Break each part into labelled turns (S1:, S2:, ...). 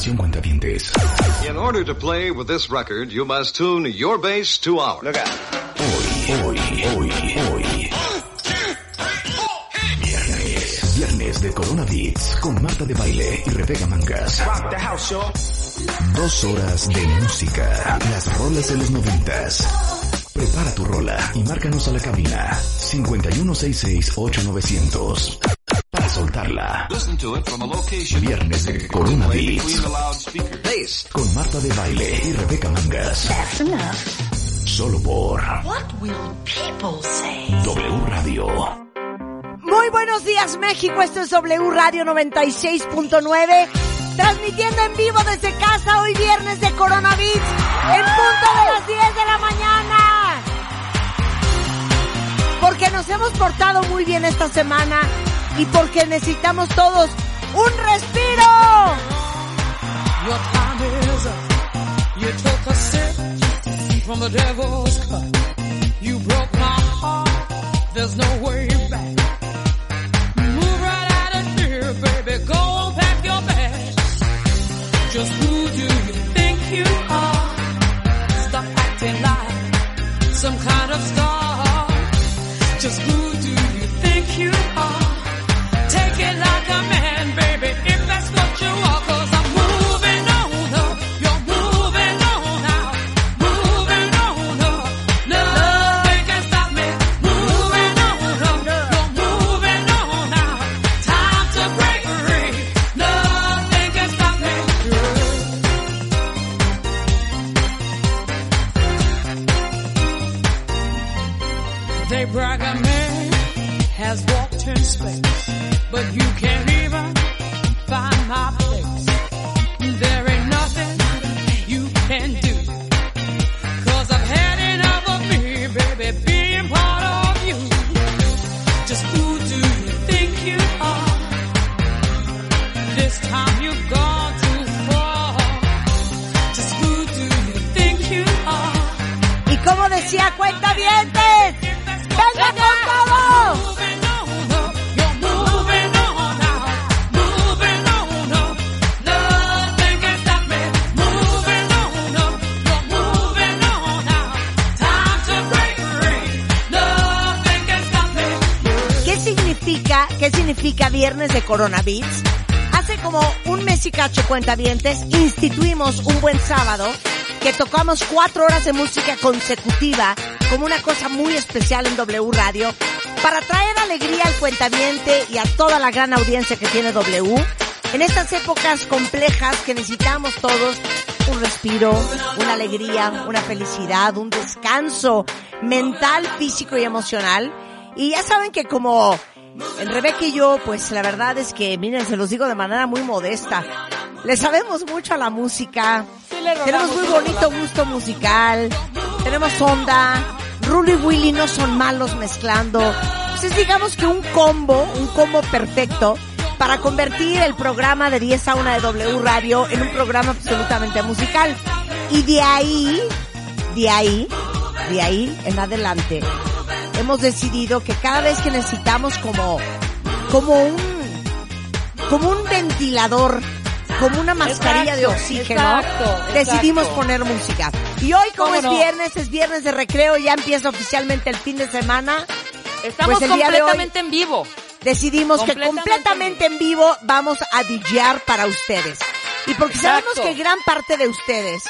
S1: Atención cuentavientes.
S2: In order to play with this record, you must tune your bass to ours. Look
S1: Hoy, hoy, hoy, hoy. Viernes, viernes de Corona Beats con Marta de Baile y Rebeca Mangas. Dos horas de música, las rolas de los noventas. Prepara tu rola y márcanos a la cabina 5166-8900 para soltarla. Viernes de Corona Beats con Marta de Baile y Rebeca Mangas. Solo por W Radio.
S3: Muy buenos días México, esto es W Radio 96.9, transmitiendo en vivo desde casa hoy viernes de Coronavirus, en punto de las 10 de la mañana. Porque nos hemos portado muy bien esta semana y porque necesitamos todos un respiro.
S4: Your time is up. You took a sip from the devil's cup. You broke my heart. There's no way back. Move right out of here, baby. Go pack your bags. Just who do you think you are? Stop acting like some kind of star. Just who free. Nothing can stop me.
S3: ¿Qué significa, qué significa viernes de Coronavirus? Hace como un mes y cacho cuentavientes instituimos un buen sábado que tocamos cuatro horas de música consecutiva como una cosa muy especial en W Radio para traer alegría al cuentaviente y a toda la gran audiencia que tiene W en estas épocas complejas que necesitamos todos un respiro, una alegría, una felicidad, un descanso mental, físico y emocional. Y ya saben que como Rebeca y yo, pues la verdad es que, miren, se los digo de manera muy modesta. Le sabemos mucho a la música. Tenemos muy bonito gusto musical. Tenemos onda. Rulo y Willy no son malos mezclando. Entonces digamos que un combo, un combo perfecto para convertir el programa de 10 a 1 de W Radio en un programa absolutamente musical. Y de ahí, de ahí, de ahí en adelante, hemos decidido que cada vez que necesitamos como, como un, como un ventilador, como una mascarilla de oxígeno,
S5: exacto,
S3: decidimos
S5: exacto.
S3: poner música. Y hoy como
S5: ¿Cómo
S3: es
S5: no?
S3: viernes, es viernes de recreo, ya empieza oficialmente el fin de semana.
S5: Estamos
S3: Pues el día de hoy-
S5: completamente en vivo.
S3: Decidimos que
S5: Completamente
S3: completamente en vivo vamos a DJar para ustedes. Y porque sabemos que gran parte de ustedes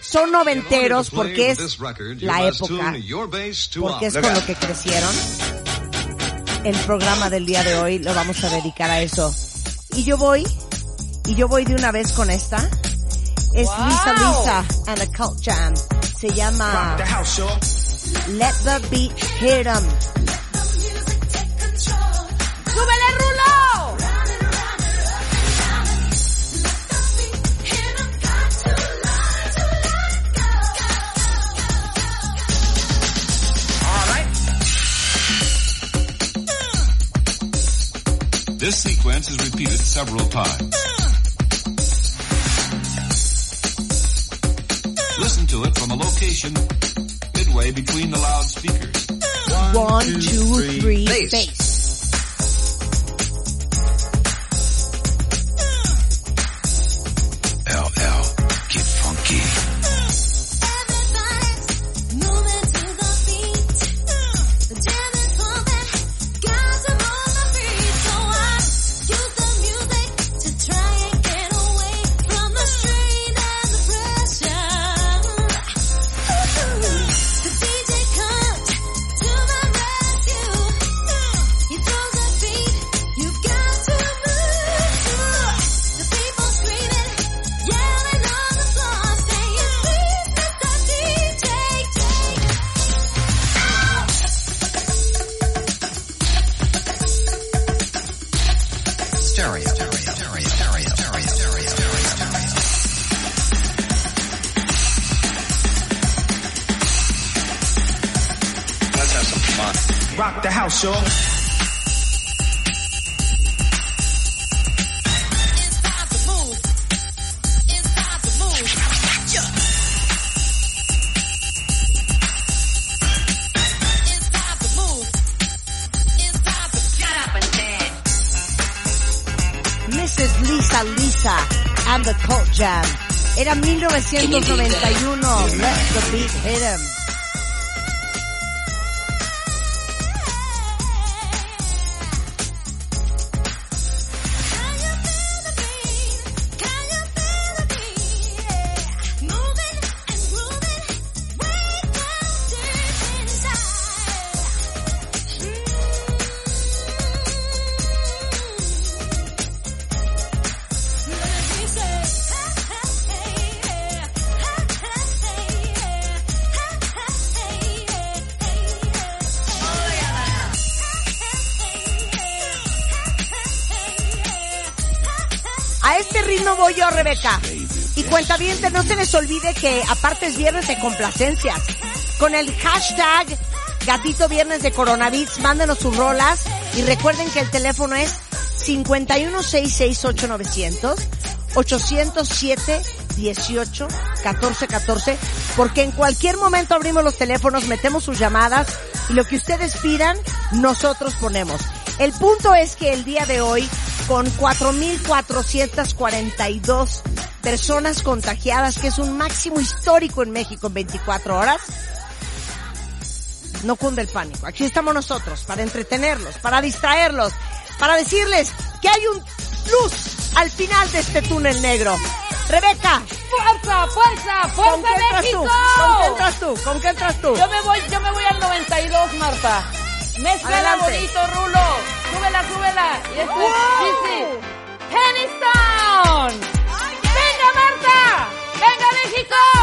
S3: son noventeros porque es la época, porque es con lo que crecieron. El programa del día de hoy lo vamos a dedicar a eso. Y yo voy, Y yo voy de una vez con esta. Es
S5: wow.
S3: Lisa Lisa and a Cult Jam. Se llama the house, Let the Beat Hit 'em. ¡Súbele, Rulo! All right.
S5: This sequence is repeated several times. Listen to it from a location midway between the loudspeakers.
S3: One, two, three,
S6: bass.
S3: 1991. Let the beat hit him. No se les olvide que aparte es viernes de complacencias. Con el hashtag Gatito Viernes de Coronavirus, mándenos sus rolas y recuerden que el teléfono es 5166890 807 18 14 14 porque en cualquier momento abrimos los teléfonos, metemos sus llamadas y lo que ustedes pidan, nosotros ponemos. El punto es que el día de hoy, con 4.442 personas contagiadas, que es un máximo histórico en México en 24 horas, no cunde el pánico. Aquí estamos nosotros para entretenerlos, para distraerlos, para decirles que hay un luz al final de este túnel negro. Rebeca,
S7: ¡Fuerza, fuerza,
S3: ¿con
S7: fuerza
S3: qué entras tú?
S7: México!
S3: ¿Con qué entras tú? ¿Con qué entras tú?
S7: Yo me voy, yo me voy al 92, Marta.
S3: Adelante.
S7: bonito, Rulo. Súbela, súbela. Y esto es Cheesy. Pennystown. ¡Venga, Marta! ¡Venga, México!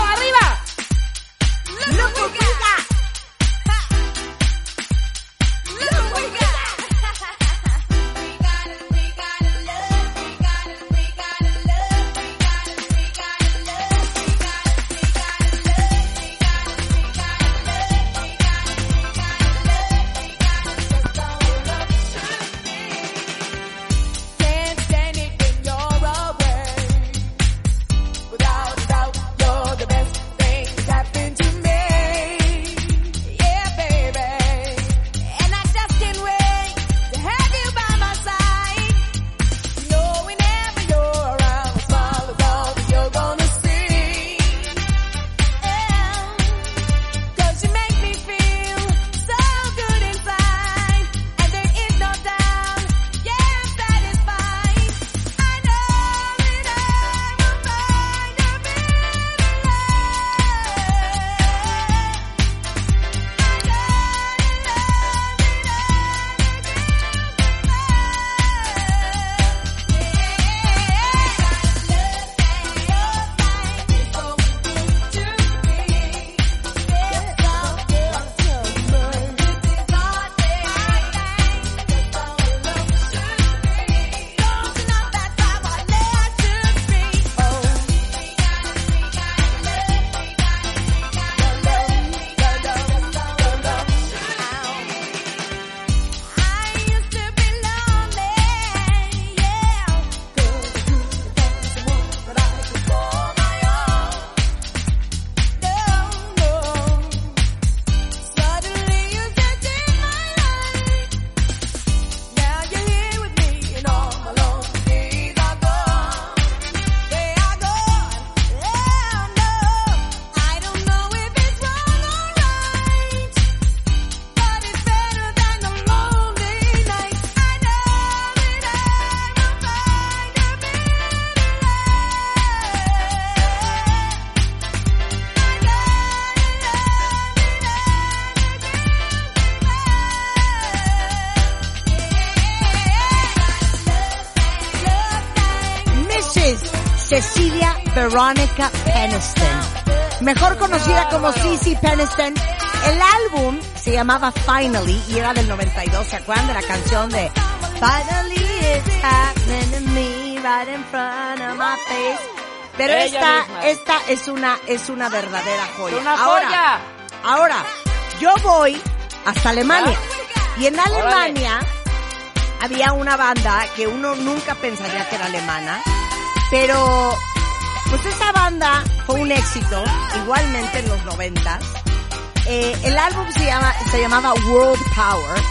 S3: Veronica Peniston, mejor conocida como Cici Peniston. El álbum se llamaba Finally y era del 92. ¿Se acuerdan de la canción de Finally it's happening to me right in front of my face? Pero esta, esta es una, es una verdadera joya.
S7: ¡Una
S3: Ahora,
S7: joya!
S3: Ahora, yo voy hasta Alemania. Y en Alemania había una banda que uno nunca pensaría que era alemana, pero pues esa banda fue un éxito, igualmente en los noventas. Eh, el álbum se, llama, se llamaba World Power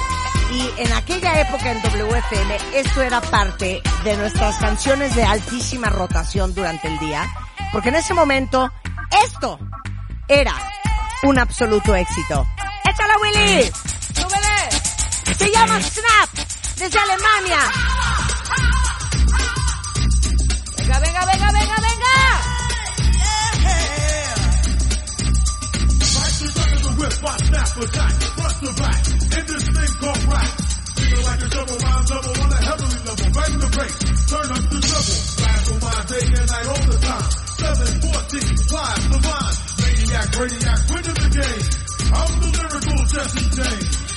S3: y en aquella época en WFM esto era parte de nuestras canciones de altísima rotación durante el día, porque en ese momento esto era un absoluto éxito. ¡Échala Willy!
S7: ¡Súbele!
S3: Se llama Snap desde Alemania.
S7: for jack, front back, in
S3: this thing called rap. Feeling like a double rhyme double on a heavenly level, bang the bass, turn up the double. Back on my day and
S7: night all the time. 714, live the mind. Maniac, radiac, winning the game. I'm the lyrical Jesse James.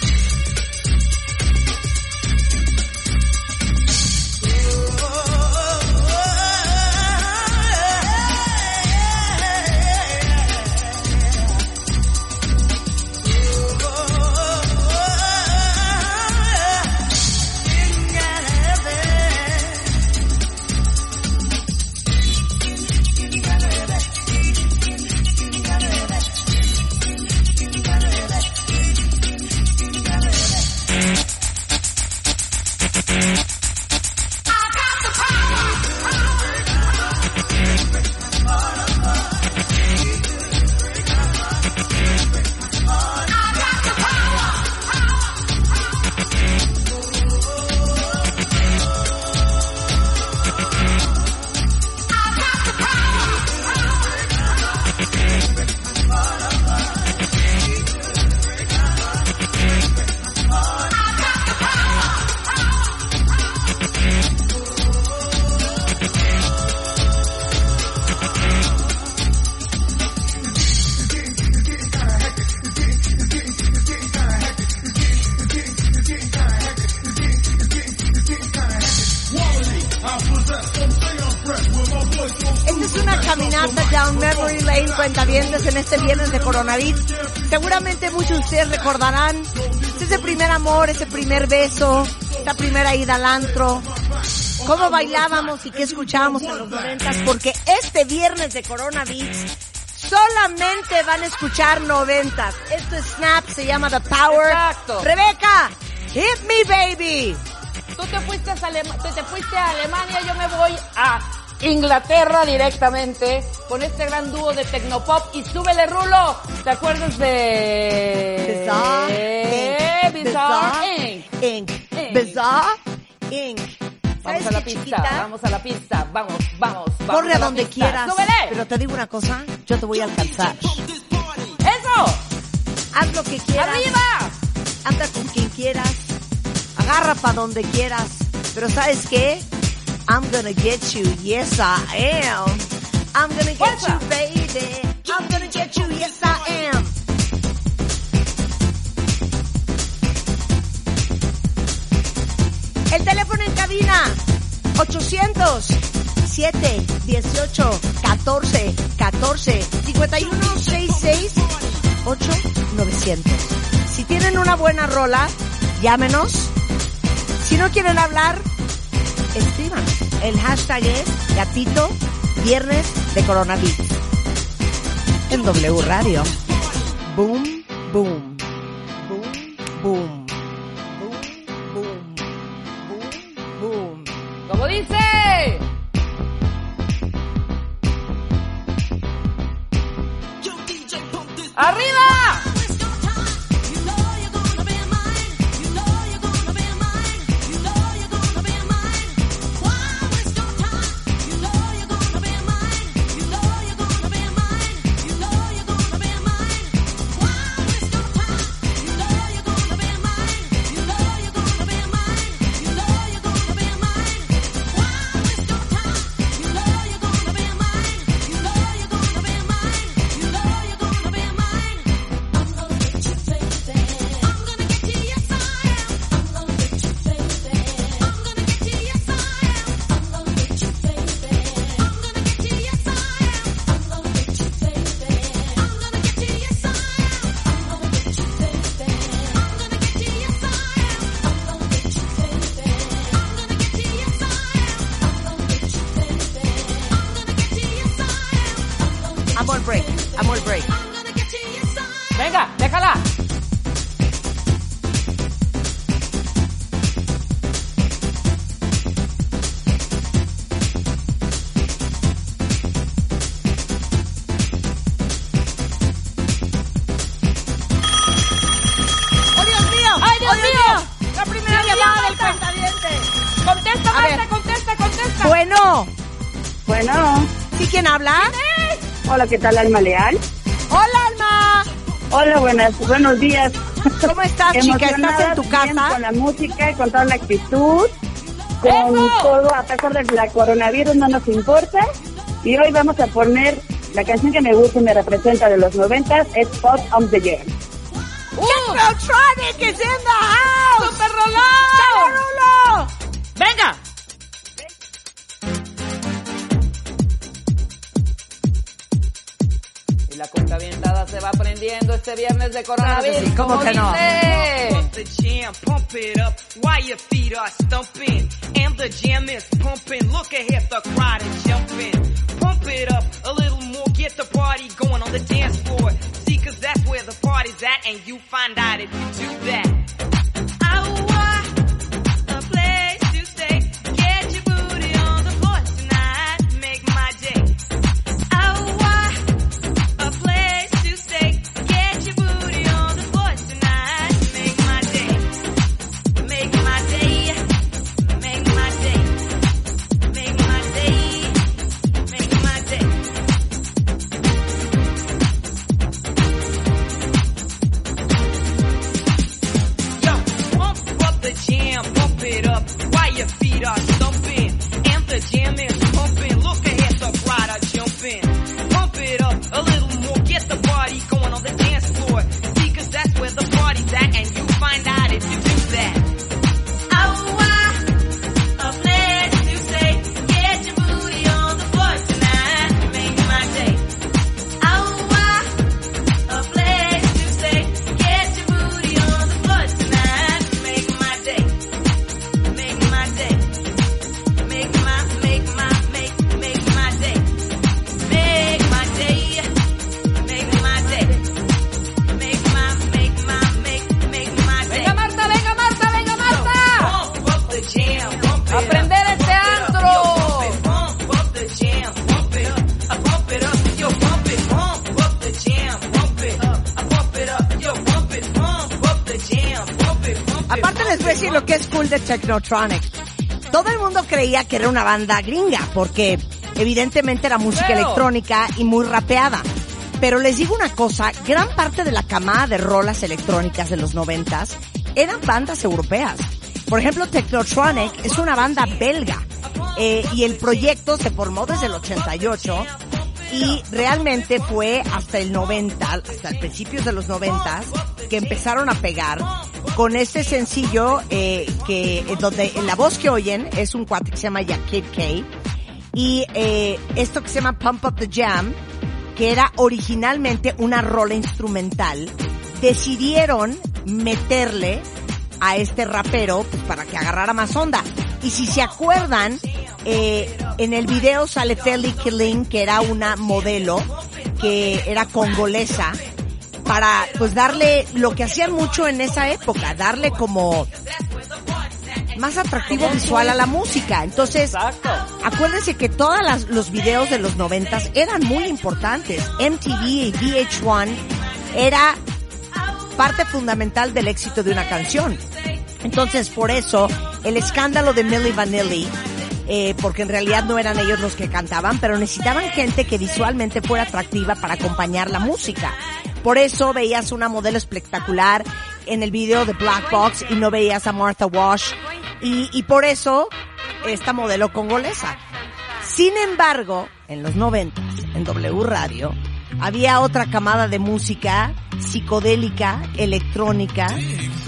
S3: Ida al antro, cómo bailábamos y qué escuchábamos en los noventas, porque este viernes de coronavirus solamente van a escuchar noventas. Esto es Snap, se llama The Power.
S7: Exacto.
S3: Rebeca, hit me baby.
S7: Tú te fuiste, a Alema- te fuiste a Alemania, yo me voy a Inglaterra directamente con este gran dúo de Tecnopop y súbele rulo. ¿Te acuerdas de
S3: Bizarre.
S7: Bizarre Inc.
S3: Inc. Bizarre.
S7: Vamos
S3: ¿Sabes
S7: a la pista,
S3: chiquita?
S7: vamos a la pista, vamos, vamos, vamos.
S3: Corre a
S7: la
S3: donde
S7: pista.
S3: quieras.
S7: ¡Súbele!
S3: Pero te digo una cosa, yo te voy a alcanzar.
S7: ¡Eso!
S3: Haz lo que quieras.
S7: ¡Arriba!
S3: Anda con quien quieras. Agarra para donde quieras. Pero ¿sabes qué? I'm gonna get you. Yes, I am. I'm gonna get
S7: Fuerza.
S3: you, baby. I'm gonna get you. Yes, I am. El teléfono en cabina. 800 7 18 14 14 51 66 8 900. Si tienen una buena rola, llámenos. Si no quieren hablar, escriban. El hashtag es gatito viernes de coronavirus. En W Radio. Boom, boom. Break, amo el break.
S8: Venga, déjala.
S9: Hola, ¿qué tal, Alma Leal?
S3: Hola, Alma.
S9: Hola, buenas, buenos días.
S3: ¿Cómo estás, chica? ¿Estás en tu
S9: bien
S3: casa?
S9: Con la música, con toda la actitud, con
S8: ¡Eso!
S9: todo, a pesar de la coronavirus no nos importa. Y hoy vamos a poner la canción que me gusta y me representa de los noventas, es Pop of the Year.
S8: ¡Uh!
S3: Technotronic is in the house.
S8: ¡Super aprendiendo este viernes de coronavirus.
S3: Claro que sí, ¿cómo
S8: como
S3: que no?
S8: dice.
S3: Technotronic. Todo el mundo creía que era una banda gringa, porque evidentemente era música electrónica y muy rapeada. Pero les digo una cosa, gran parte de la camada de rolas electrónicas de los noventas eran bandas europeas. Por ejemplo, Technotronic es una banda belga eh, y el proyecto se formó desde el 88 y realmente fue hasta el 90, hasta el principios de los 90 que empezaron a pegar con este sencillo eh, que eh, donde la voz que oyen es un cuate que se llama Yakib K y eh, esto que se llama Pump Up the Jam que era originalmente una rola instrumental decidieron meterle a este rapero pues, para que agarrara más onda. Y si se acuerdan, eh, en el video sale Telly Killing, que era una modelo que era congolesa, para pues darle lo que hacían mucho en esa época, darle como más atractivo visual a la música. Entonces,
S8: Exacto.
S3: acuérdense que todos los videos de los noventas eran muy importantes. MTV y VH1 era parte fundamental del éxito de una canción. Entonces, por eso, el escándalo de Milli Vanilli, eh, porque en realidad no eran ellos los que cantaban, pero necesitaban gente que visualmente fuera atractiva para acompañar la música. Por eso veías una modelo espectacular en el video de Black Box y no veías a Martha Wash. Y, y por eso, esta modelo congolesa. Sin embargo, en los 90, en W Radio, había otra camada de música psicodélica, electrónica,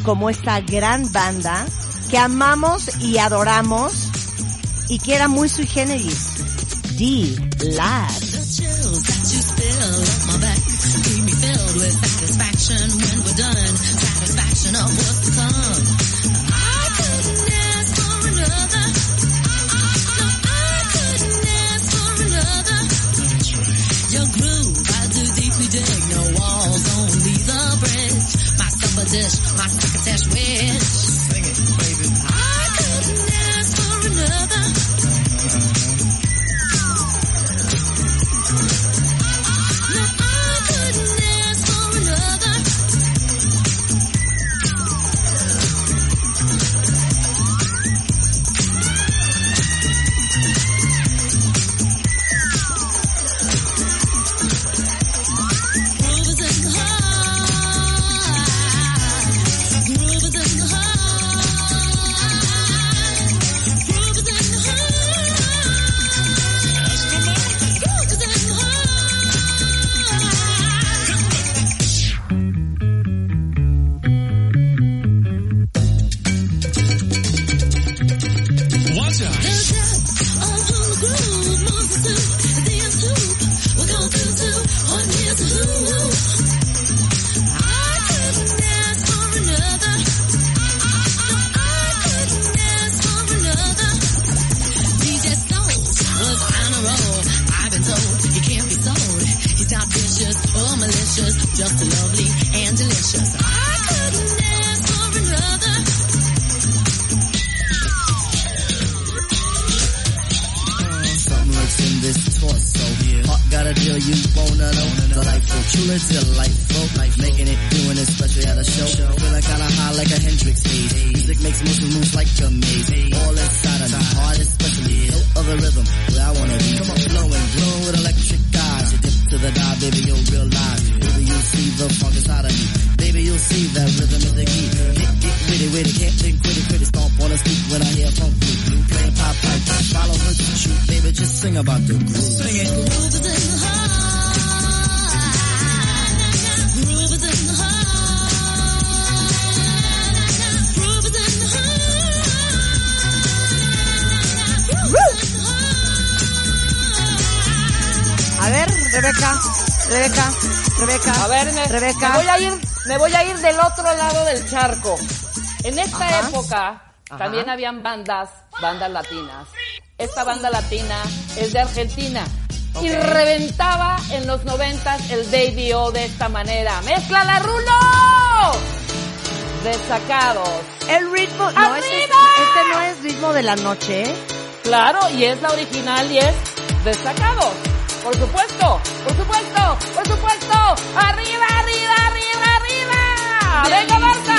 S3: como esta gran banda que amamos y adoramos y que era muy sui generis.
S6: with satisfaction
S10: when we're done. Satisfaction of what's come I couldn't ask for another. No, I couldn't ask for another. Your groove,
S11: dig. No walls, only the bridge. My dish, my crocketesh wish. Sing it,
S6: baby.
S7: También habían bandas, bandas latinas. Esta banda latina es de Argentina. Y reventaba en los noventas el Baby O de esta manera. ¡Mezcla la Rulo! Desacados.
S6: El ritmo... ¡Arriba! No, este, este no es ritmo de la noche. ¿eh?
S7: Claro, y es la original y es Desacados. Por supuesto, por supuesto, por supuesto. ¡Arriba, arriba, arriba, arriba!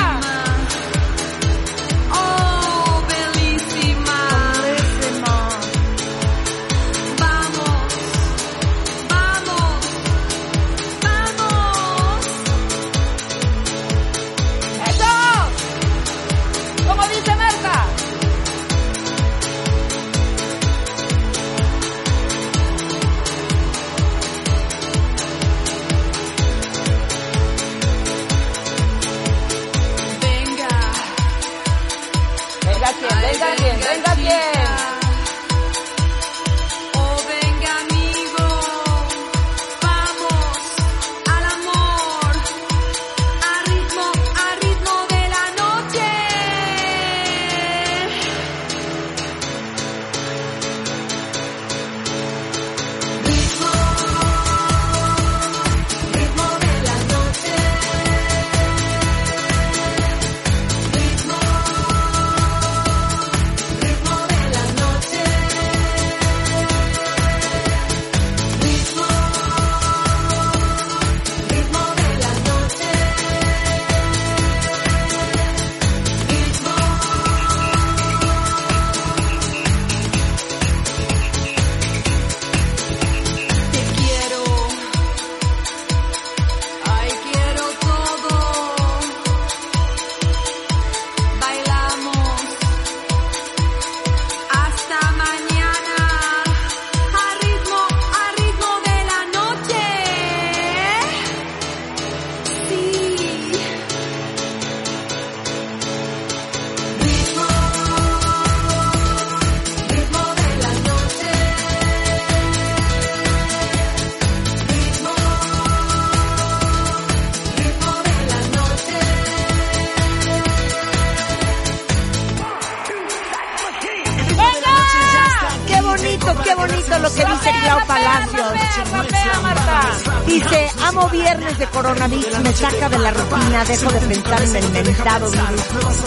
S3: Dejo de pensar en el mentado virus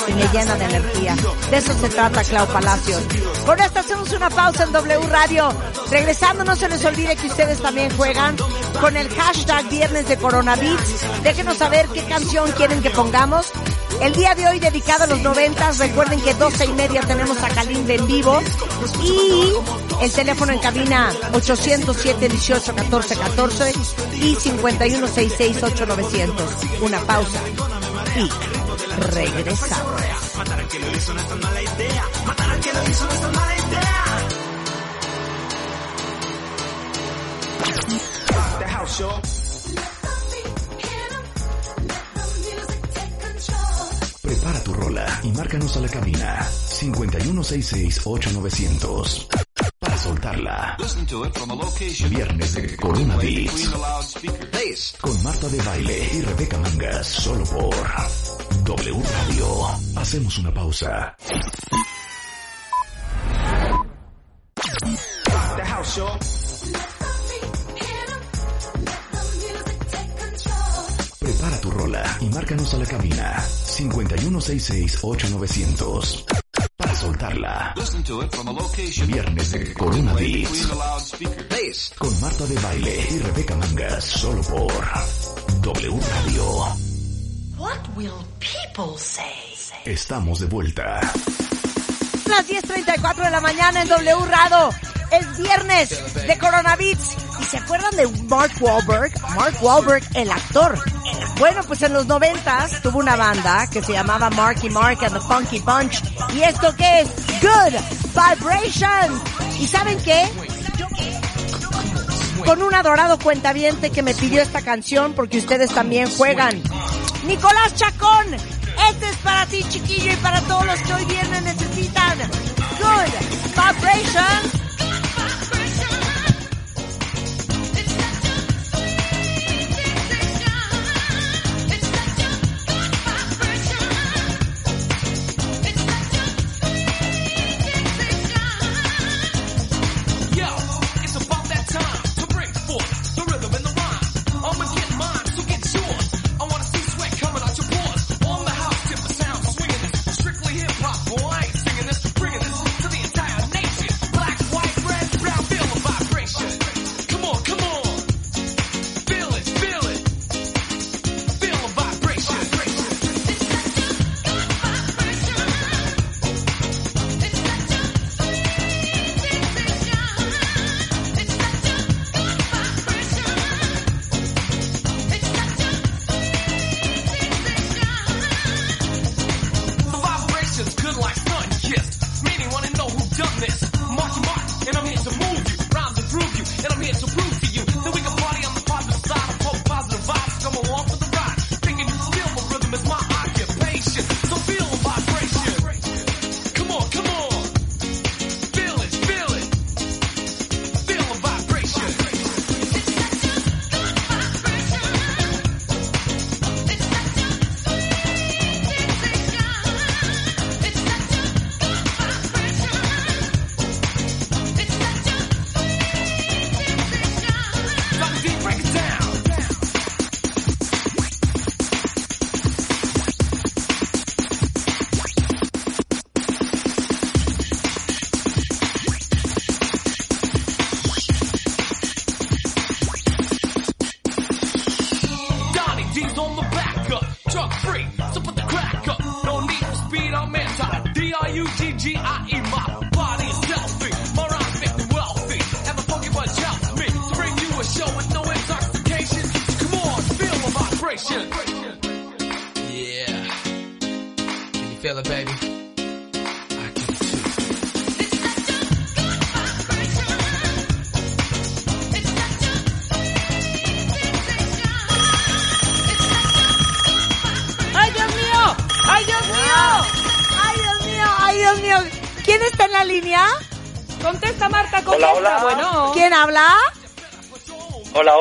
S3: y me llena de energía. De eso se trata Clau Palacios. Con esto hacemos una pausa en W Radio. Regresando, no se les olvide que ustedes también juegan con el hashtag viernes de coronavirus. Déjenos saber qué canción quieren que pongamos. El día de hoy dedicado a los noventas, recuerden que 12 y media tenemos a Kalimba en vivo y el teléfono en cabina 807 18 14 14 y 51668900. Una pausa y regresamos. Idea. Que hizo mala idea.
S1: Prepara tu rola y márcanos a la cabina
S5: 5166
S1: Viernes de Corona Beats. Con Marta de Baile y Rebeca Mangas. Solo por W Radio. Hacemos una pausa. The Prepara tu rola y márcanos a la cabina
S5: 5166 8900.
S1: Viernes de Corona Beats con Marta de Baile y Rebeca Mangas solo por W Radio.
S12: What will people say?
S1: Estamos de vuelta.
S3: Las 10.34 de la mañana en W Radio. Es viernes de coronavirus. ¿Y se acuerdan de Mark Wahlberg? Mark Wahlberg, el actor. Bueno, pues en los noventas tuvo una banda que se llamaba Marky Mark and the Funky Bunch. ¿Y esto qué es? Good Vibration. ¿Y saben qué? Con un adorado cuentaviente que me pidió esta canción porque ustedes también juegan. Nicolás Chacón, este es para ti chiquillo y para todos los que hoy viernes necesitan. Good Vibration.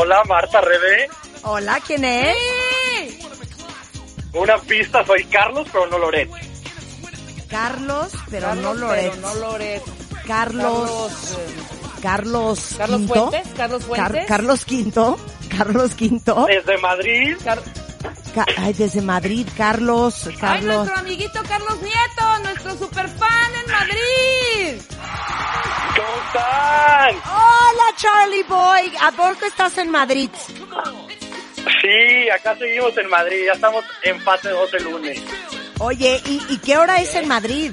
S13: Hola, Marta Rebe.
S3: Hola, ¿quién es?
S13: Una pista, soy Carlos, pero no Loret.
S3: Carlos, pero
S7: Carlos,
S3: no Loret.
S7: pero no Loret.
S3: Carlos.
S7: Carlos, eh,
S3: Carlos
S7: Carlos
S3: Quinto.
S7: Fuentes, Carlos
S3: Car-
S7: Fuentes.
S3: Carlos Quinto. Carlos Quinto.
S13: Desde Madrid.
S3: Ca- Ay, desde Madrid, Carlos.
S7: Ay,
S3: Carlos.
S7: nuestro amiguito Carlos
S3: Boy. ¿A poco estás en Madrid?
S13: Sí, acá seguimos en Madrid. Ya estamos en fase 2 el lunes.
S3: Oye, ¿y, y qué hora es en Madrid?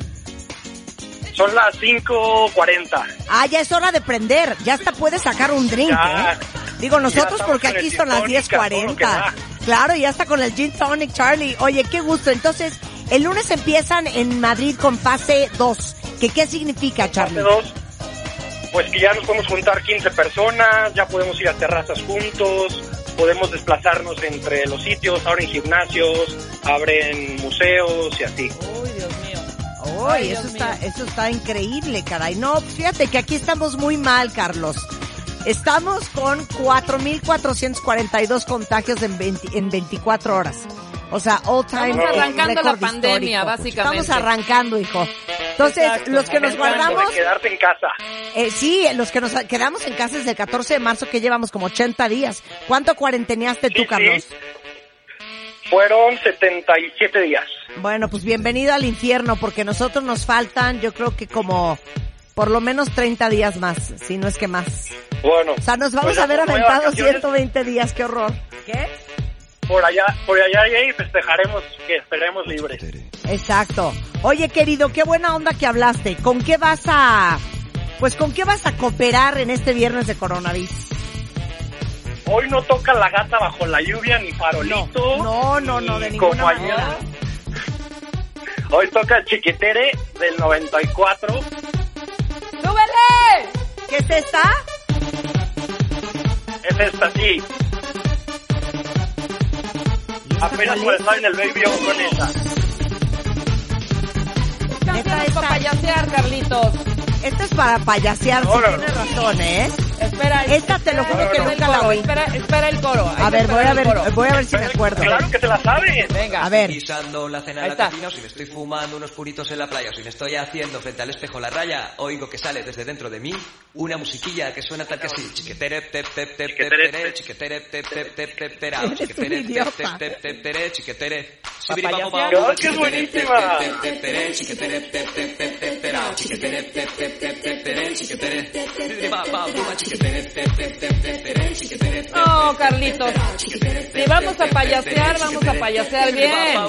S13: Son las 5.40.
S3: Ah, ya es hora de prender. Ya hasta puedes sacar un drink,
S13: Ya.
S3: ¿eh? Digo nosotros porque aquí son las
S13: gin tonic, a todo lo que
S3: 10.40.
S13: da.
S3: Claro, ya está con el gin tonic, Charlie. Oye, qué gusto. Entonces, el lunes empiezan en Madrid con fase 2. ¿Qué, ¿Qué significa, Charlie?
S13: Fase 2. Pues que ya nos podemos juntar 15 personas, ya podemos ir a terrazas juntos, podemos desplazarnos entre los sitios, abren gimnasios, abren museos y así.
S7: Uy, Dios mío.
S3: Uy,
S7: Ay,
S3: eso
S7: Dios
S3: está,
S7: mío.
S3: eso está increíble, caray. No, fíjate que aquí estamos muy mal, Carlos. Estamos con 4.442 contagios en, 20 en 24 horas. O sea, all time
S7: Estamos arrancando la pandemia,
S3: histórico.
S7: básicamente.
S3: Estamos arrancando, hijo. Entonces,
S7: Exacto.
S3: los que nos guardamos,
S13: De quedarte en casa.
S3: eh, sí, los que nos quedamos en casa desde el 14 de marzo, que llevamos como 80 días. ¿Cuánto cuarenteneaste tú,
S13: Sí, sí.
S3: Carlos?
S13: Fueron 77 días.
S3: Bueno, pues bienvenido al infierno, porque nosotros nos faltan, yo creo que como por lo menos 30 días más, si no es que más.
S13: Bueno.
S3: O sea, nos vamos
S13: pues
S3: a ver aventados
S13: vacaciones,
S3: 120 días, qué horror. ¿Qué?
S13: Por allá, por allá y ahí festejaremos que estaremos libres.
S3: Exacto. Oye, querido, qué buena onda que hablaste. ¿Con qué vas a, pues con qué vas a cooperar en este viernes de coronavirus?
S13: Hoy no toca la gata bajo la lluvia ni farolito.
S3: No, no, no, de
S13: ni
S3: ninguna manera.
S13: Hoy toca el chiquitere del 94.
S7: ¡Súbele!
S3: ¿Qué es esta?
S13: Es esta, sí. Apenas por estar en el baby O con esa.
S7: Canciones para payasear, Carlitos.
S3: Esta es para payasear,
S13: Órale.
S3: tienes razón, ¿eh?
S7: Espera,
S3: Esta te lo juro que nunca la
S7: coro,
S3: oí.
S7: Espera, espera el coro.
S3: A ver, voy a ver, voy a ver si me acuerdo.
S13: Claro que te la sabes.
S7: Venga.
S3: A ver.
S14: Pisando la cena
S7: Ahí
S14: en la cocina, si me estoy fumando unos puritos en la playa, o si me estoy haciendo frente al espejo la raya, oigo que sale desde dentro de mí una musiquilla que suena tal que así. Chiquetere, tep, tep, tep, tep, tere, chiquetere, tep, tep, tep, tep, terao,
S3: Eres un
S14: chiquetere, tep, tep, tep, tere, chiquetere.
S13: ¡Ah, qué buenísima!
S14: tep, tep, tep, tep, tep, tep, terao, chiquetere, tep, tep, tep, tep, tere, chiquetere.
S7: No, Carlitos. Si vamos a payasear, vamos a payasear bien.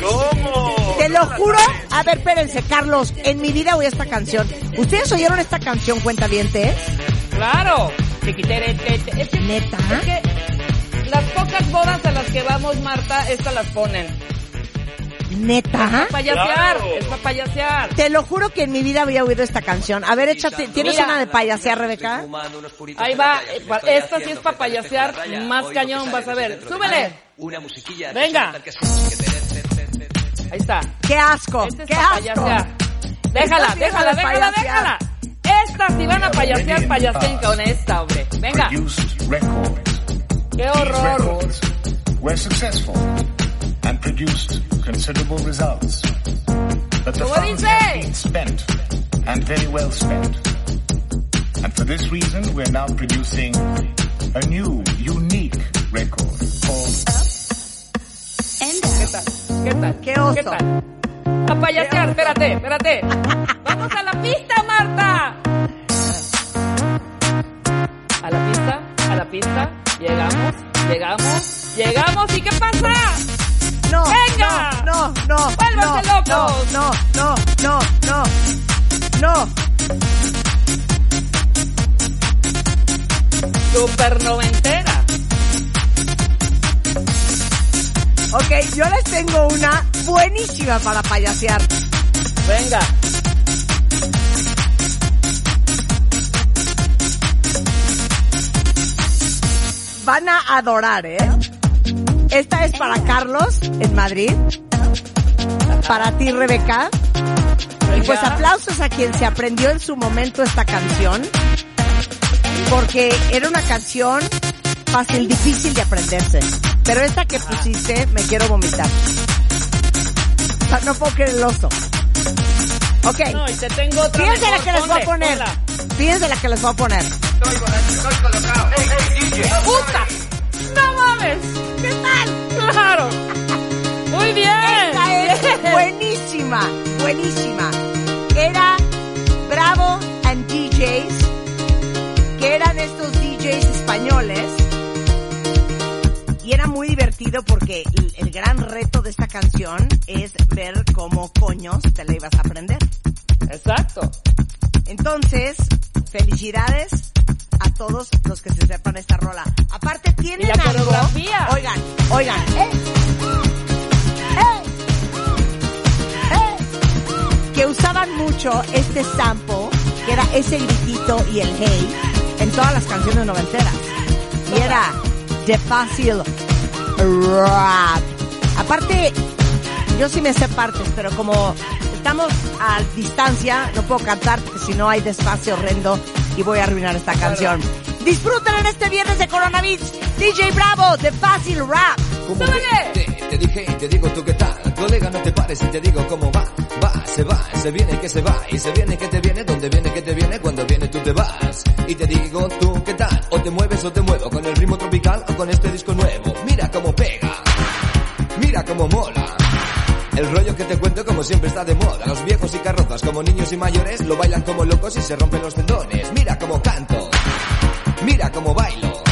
S13: ¿Cómo?
S3: Te lo juro. A ver, espérense, Carlos. En mi vida oí esta canción. ¿Ustedes oyeron esta canción, cuenta
S7: Claro. Es que,
S3: ¿Neta?
S7: es que las pocas bodas a las que vamos, Marta, estas las ponen.
S3: ¿Neta?
S7: Payasear,
S13: Claro.
S7: es para payasear.
S3: Te lo juro que en mi vida había oído esta canción. A ver, échate, ¿tienes
S7: Mira.
S3: una de payasear, Rebeca?
S7: Ahí va,
S14: playa,
S7: eh, esta sí es pa'
S14: frente al espejo la
S7: payasear más cañón, vas a ver. Súbele.
S14: Una musiquilla.
S7: Venga. Ahí está.
S3: ¡Qué asco!
S7: Este es
S3: ¡Qué asco!
S7: payasear. Déjala,
S3: sí es
S7: déjala, déjala,
S3: payasear.
S7: déjala. Esta si van a payasear, payasen con esta, hombre. Venga. Qué horror.
S15: Records were successful and produced considerable results. But the
S7: ¿Cómo
S15: funds
S7: dice?
S15: have been spent and very well spent. And for this reason, we're now producing a new, unique record called
S7: ¿Qué tal? ¿Qué tal?
S3: ¡Qué oso!
S7: ¿Qué tal? A payasear, espérate, espérate. Vamos a la pista, Marta. A la pista, a la pista. Llegamos, llegamos, llegamos. ¿Y qué pasa?
S3: No,
S7: ¡Venga!
S3: no, no, no,
S7: ¡Vuélvanse
S3: no,
S7: locos!
S3: no, no, no, no, no.
S7: Super noventera.
S3: Ok, yo les tengo una buenísima para payasear.
S7: Venga.
S3: Van a adorar, ¿eh? Esta es para Carlos en Madrid. Para ti, Rebeca. Y pues aplausos a quien se aprendió en su momento esta canción. Porque era una canción fácil, difícil de aprenderse. Pero esta que pusiste, me quiero vomitar. O sea, no puedo creer el oso. Ok.
S7: No, y te tengo otra
S3: Fíjense la que les voy a poner. Fíjense la que les voy a poner.
S7: ¡Puta! ¿Qué tal? ¡Claro! Muy bien.
S3: Esta es buenísima, buenísima. Era Bravo and DJs, que eran estos DJs españoles. Y era muy divertido porque el, el gran reto de esta canción es ver cómo coños te la ibas a aprender.
S7: Exacto.
S3: Entonces, felicidades a todos los que se sepan esta rola. Mucho este sample, que era ese gritito y el hey, en todas las canciones noventeras. Y era de fácil rap. Aparte, yo sí me sé partes, pero como estamos a distancia, no puedo cantar porque si no hay despacio horrendo y voy a arruinar esta canción. Disfruten en este viernes de Coronavirus. DJ Bravo, de Fácil Rap.
S14: Como te, te dije y te digo tú qué tal, colega no te pares y te digo cómo va, va, se va, se viene que se va, y se viene que te viene, donde viene que te viene, cuando viene tú te vas, y te digo tú qué tal, o te mueves o te muevo, con el ritmo tropical o con este disco nuevo, mira cómo pega, mira cómo mola. El rollo que te cuento como siempre está de moda. Los viejos y carrozas como niños y mayores lo bailan como locos y se rompen los tendones. Mira cómo canto. Mira cómo bailo.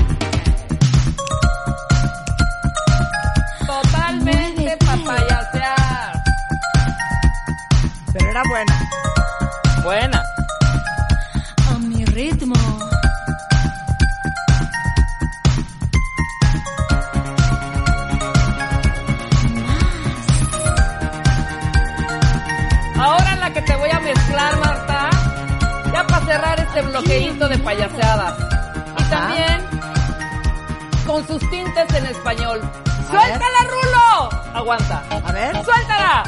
S3: Buena.
S7: Buena.
S6: A mi ritmo.
S7: Ahora la que te voy a mezclar, Marta, ya para cerrar este bloqueíto de payaseadas. Y también con sus tintes en español. ¡Suéltala, Rulo! Aguanta.
S3: A ver.
S7: ¡Suéltala!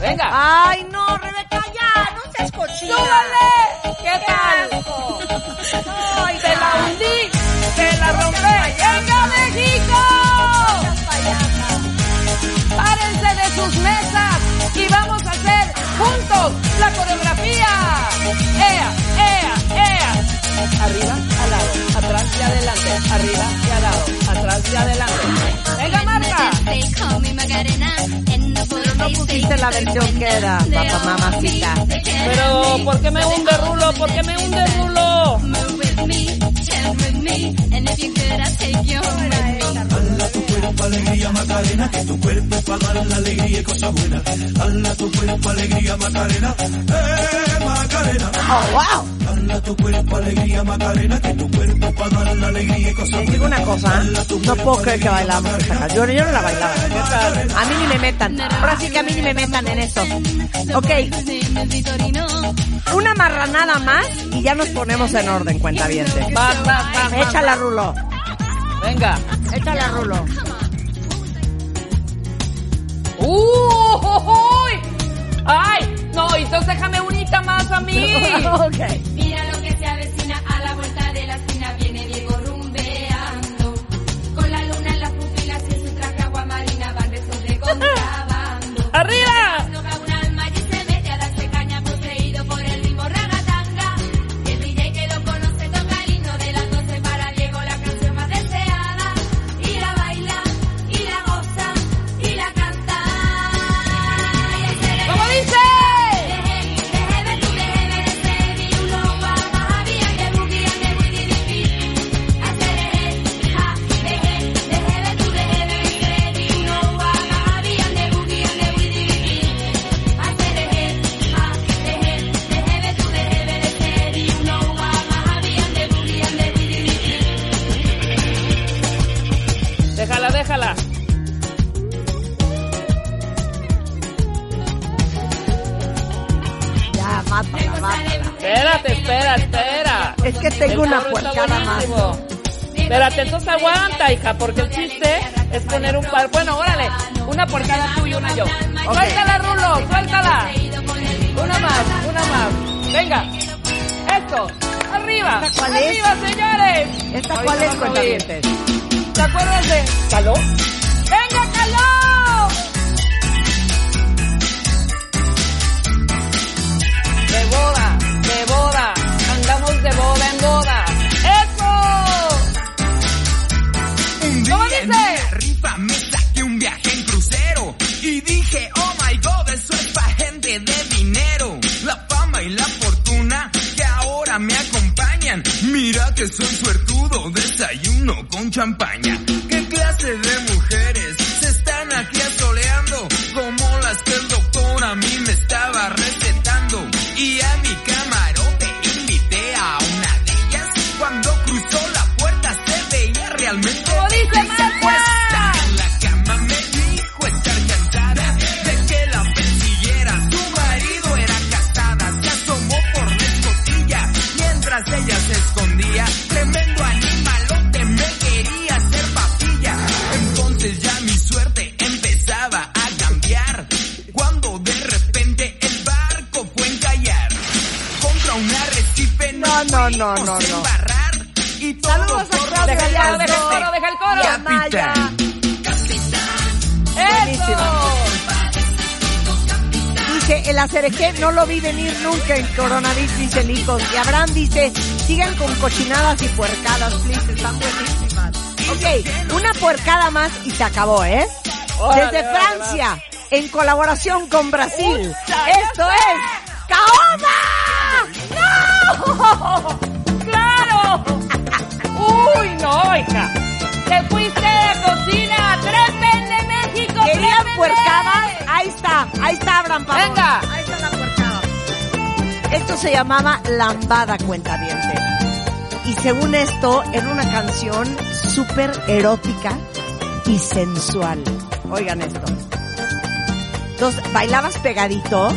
S7: Venga.
S3: Ay, no, Rebeca, ya, no seas cochina.
S7: ¡Súbale! ¿Qué tal?
S3: Ay,
S7: ¡Te la hundí! ¡Te la rompí! ¡Venga, México! ¡Párense de sus mesas! Y vamos a hacer juntos la coreografía. ¡Ea, ea, ea! Arriba, al lado, atrás y adelante. Arriba y al lado, atrás y adelante. ¡Venga, Marta!
S3: Pero no pusiste la versión que era, papá mamacita.
S7: Pero, ¿por qué me hunde Rulo? ¿Por qué me hunde Rulo?
S16: Hala tu cuerpo alegría Macarena, que tu cuerpo es para dar la alegría y cosas buenas. Hala tu cuerpo alegría Macarena, eh Macarena.
S3: Oh, wow.
S16: Hala tu cuerpo alegría Macarena, que tu cuerpo es para dar la alegría y cosas
S3: Les
S16: buenas.
S3: digo una cosa, no puedo creer que bailamos esta canción. Yo, yo no la bailaba. A mí ni me metan. Ahora sí que a mí ni me metan en esto. Ok. Una marranada más y ya nos ponemos en orden, cuenta bien.
S7: Va.
S3: Échala, Rulo.
S7: Venga.
S3: Échala, Rulo.
S7: ¡Uh! uy! ¡Ay! No, entonces déjame unita más a mí.
S3: ok.
S17: Mira lo que se avecina a la vuelta de la esquina, viene Diego rumbeando. Con la luna en las pupilas y en su traje agua marina van besos de contrabando.
S7: ¡Arriba!
S3: Tengo una puercada más.
S7: Espérate, entonces aguanta, hija, porque el chiste es poner un par. Bueno, órale, una puercada tú y una yo. Suéltala, Rulo, suéltala. Una más, una más. Venga. Eso. Arriba.
S3: ¿Esta cuál es?
S7: Arriba, señores.
S3: ¿Esta
S7: Ahorita
S3: cuál es?
S7: ¿Te acuerdas de Caló?
S18: Champaña. El
S3: no lo vi venir nunca en coronavirus, dice Nico. Y Abraham dice, sigan con cochinadas y puercadas, please, están buenísimas. Ok, una puercada más y se acabó, ¿eh? Desde Francia, en colaboración con Brasil. Esto es Caoba. ¡No!
S7: ¡Claro! ¡Uy, no, hija! ¡Te fuiste de cocina! ¡Trépende, México!
S3: ¿Querían puercadas? Ahí está, ahí está Abraham.
S7: Venga.
S3: Esto se llamaba Lambada Cuentaviente. Y según esto, era una canción súper erótica y sensual. Oigan esto. Entonces, bailabas pegadito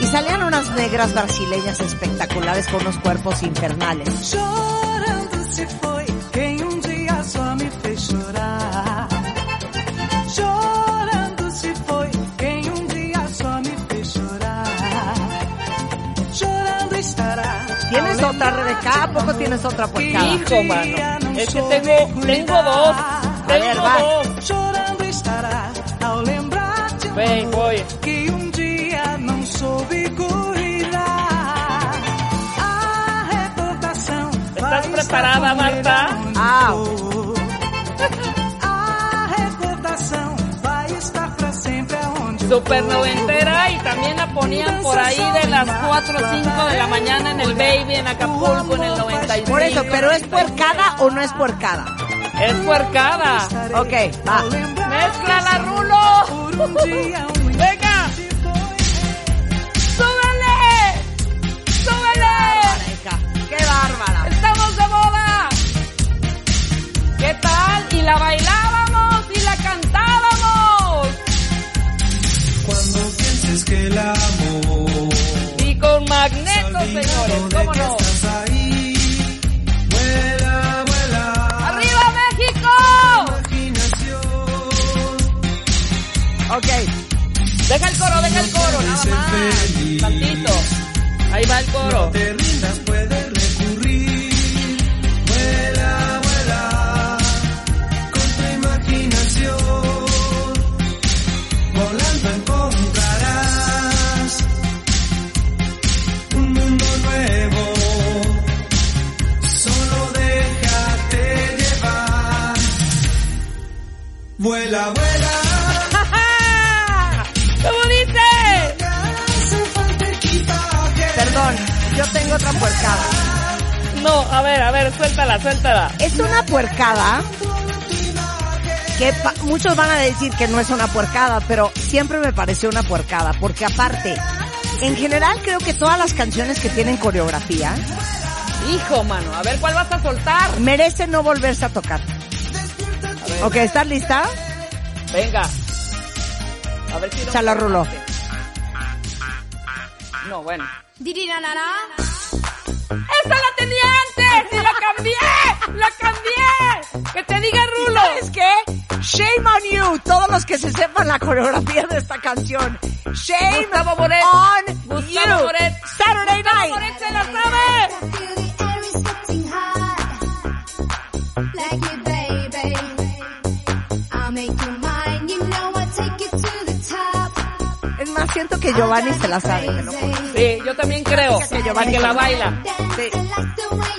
S3: y salían unas negras brasileñas espectaculares con unos cuerpos infernales.
S16: Chorando
S3: ¿A poco tienes otra puercada?
S7: Hijo, mano. Es que tengo, tengo dos.
S3: A ver,
S7: Tengo
S3: va.
S7: dos.
S16: Chorando estará ao lembrar de
S7: Ven, voy.
S16: que dia não soube cuidar. A recordação
S7: ¿Estás preparada, Marta?
S3: Ah,
S7: Super noventera y también la ponían por ahí de las 4 o 5 de la mañana en el Baby en Acapulco en el 95.
S3: por eso, ¿pero es puercada o no es puercada?
S7: Es puercada.
S3: Ok, va.
S7: ¡Mezcla la rulo!
S3: Ok.
S7: Deja el coro, deja el coro, nada más. Tantito. Ahí va el coro.
S16: te rindas, puedes recurrir. Vuela, vuela, con tu imaginación. Volando encontrarás un mundo nuevo. Solo déjate llevar. Vuela, vuela.
S3: Tengo otra puercada.
S7: No, a ver, a ver, suéltala, suéltala.
S3: Es una puercada que muchos van a decir que no es una puercada, pero siempre me pareció una puercada, porque aparte, en general creo que todas las canciones que tienen coreografía
S7: Hijo, mano, a ver cuál vas a soltar.
S3: merecen no volverse a tocar. Ok, ¿estás lista?
S7: Venga. A ver si no.
S3: Chala Rulo.
S7: No, bueno. ¡Esa la tenía antes! ¡Y la cambié! ¡La cambié! ¡Que te diga Rulo!
S3: ¿Sabes qué? Shame on you, todos los que se sepan la coreografía de esta canción. Shame
S7: Gustavo Moret.
S3: on
S7: Gustavo
S3: you.
S7: Moret.
S3: Saturday
S7: Gustavo
S3: night.
S7: Moret se la sabe!
S6: Like it, baby. I'll make you
S3: siento que Giovanni se la sabe, te lo juro.
S7: Sí, yo también creo.
S3: Que Giovanni
S7: que la baila.
S3: Sí.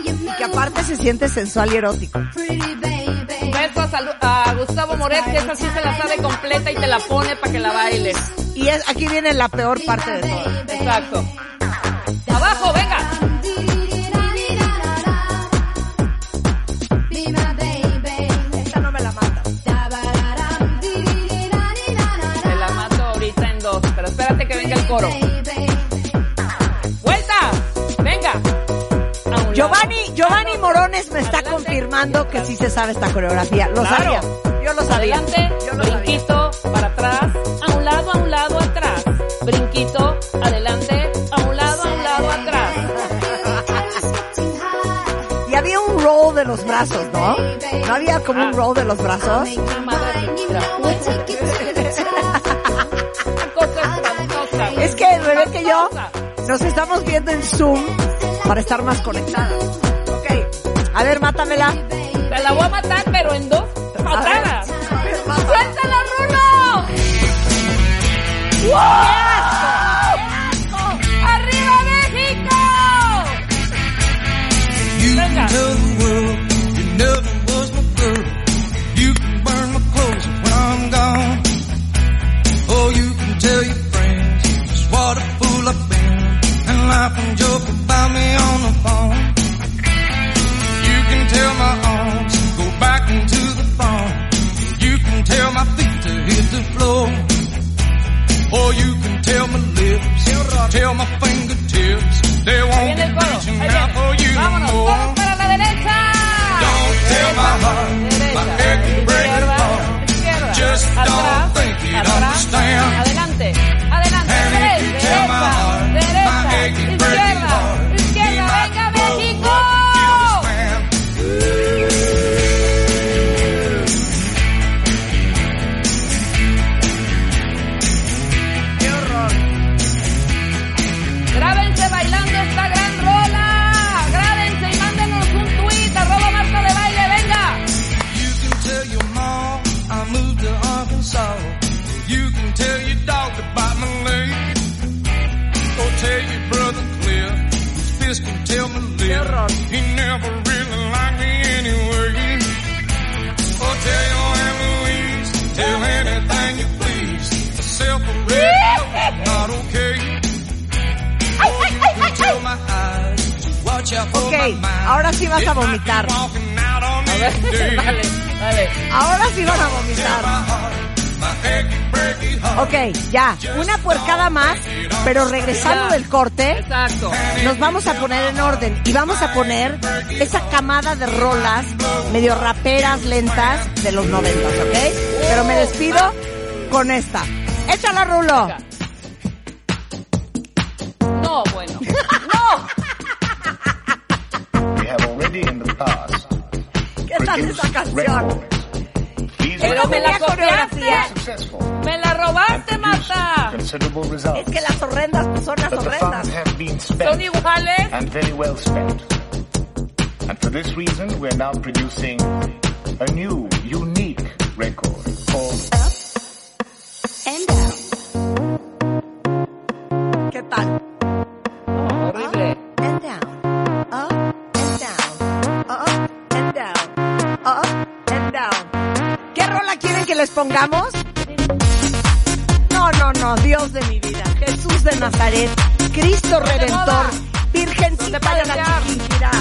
S3: Y que aparte se siente sensual y erótico.
S7: Besos a, a Gustavo Moret, que esa sí se la sabe completa y te la pone para que la bailes.
S3: Y es, aquí viene la peor parte de todo.
S7: Exacto. Abajo, venga. El coro. ¡Vuelta! ¡Venga!
S3: Giovanni, Giovanni Morones me está confirmando que sí se sabe esta coreografía. Lo
S7: Claro.
S3: sabía. Yo lo sabía.
S7: Adelante,
S3: Yo lo sabía.
S7: brinquito, para atrás, a un lado, a un lado, atrás. Brinquito, adelante, a un lado, a un lado, atrás.
S3: Y había un roll de los brazos, ¿no? ¿No había como un roll de los brazos? Es que Rebeca y yo nos estamos viendo en Zoom para estar más conectadas. Ok. A ver, mátamela.
S7: Te la voy a matar, pero en dos patadas. ¡Suéltala, Rulo! ¡Arriba, atrás,
S16: He never really liked me anyway. Tell your Aunt Louise, tell anything you please. Not okay.
S3: Ok,
S16: mind.
S3: ahora sí vas a vomitar.
S7: A ver.
S3: Ahora sí van a vomitar. Ok, ya, una puercada más, pero regresando
S7: Ya.
S3: del corte,
S7: Exacto.
S3: nos vamos a poner en orden y vamos a poner esa camada de rolas medio raperas lentas de los noventas, ¿ok? Pero me despido con esta. Échala, Rulo.
S7: No, bueno. No.
S3: ¿Qué tal esa canción?
S7: Pero me la copiaste. Me la robaste, Marta.
S3: Es que las horrendas pues, son las
S15: the
S3: horrendas.
S15: funds have been
S7: Son iguales.
S15: and very well spent. And for this reason, we're now producing a new, unique record called
S3: Up And down. ¿Qué tal? Que les pongamos? No, no, no, Dios de mi vida, Jesús de Nazaret, Cristo Redentor, Virgencita de la. Chiquinquirá.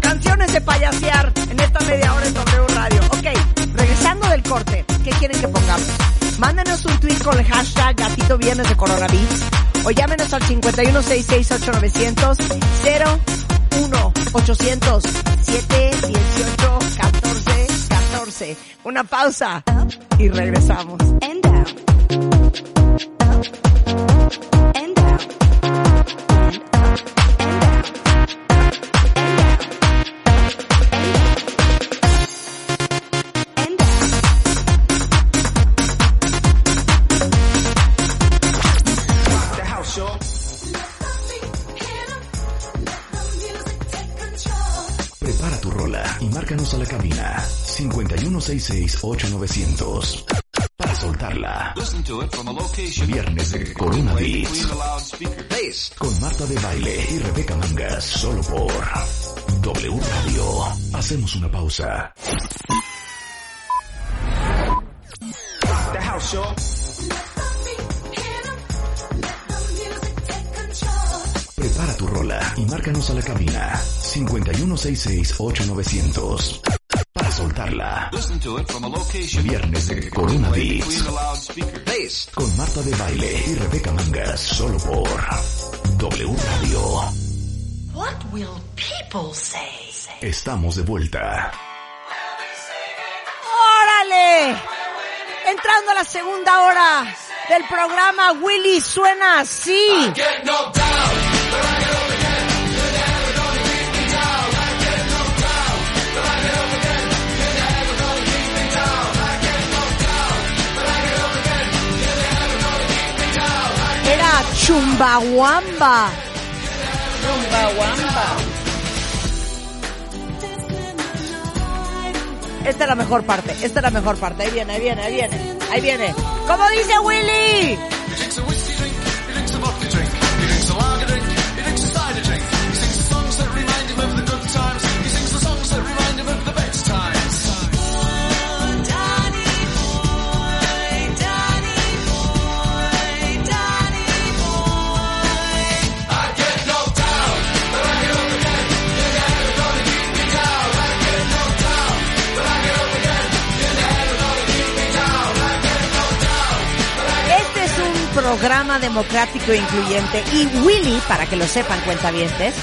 S3: Canciones de payasear en esta media hora en W Radio. Ok, regresando del corte, ¿qué quieren que pongamos? Mándenos un tweet con el hashtag Gatito Viernes de Coronavirus o llámenos al 51668900 01 800 718 14 una pausa y regresamos.
S6: Prepara tu
S1: rola y márcanos
S5: a la cabina. 5166-8900. Para soltarla.
S1: Viernes de Corona Beats. Con Marta de Baile y Rebeca Mangas. Solo por W Radio. Hacemos una pausa.
S19: The house, y'all.
S1: Prepara tu rola y márcanos a la cabina 5166-8900. Soltarla. Viernes de Corona Beats. Con Marta de Baile y Rebeca Mangas. Solo por W Radio.
S12: What will people say?
S1: Estamos de vuelta.
S3: ¡Órale! Entrando a la segunda hora del programa, Willy suena así. Era Chumbawamba.
S7: Chumbawamba.
S3: Esta es la mejor parte, esta es la mejor parte. Ahí viene, ahí viene, ahí viene, ahí viene. ¿Cómo dice Willy? Programa democrático e incluyente y Willy, para que lo sepan cuentavientes,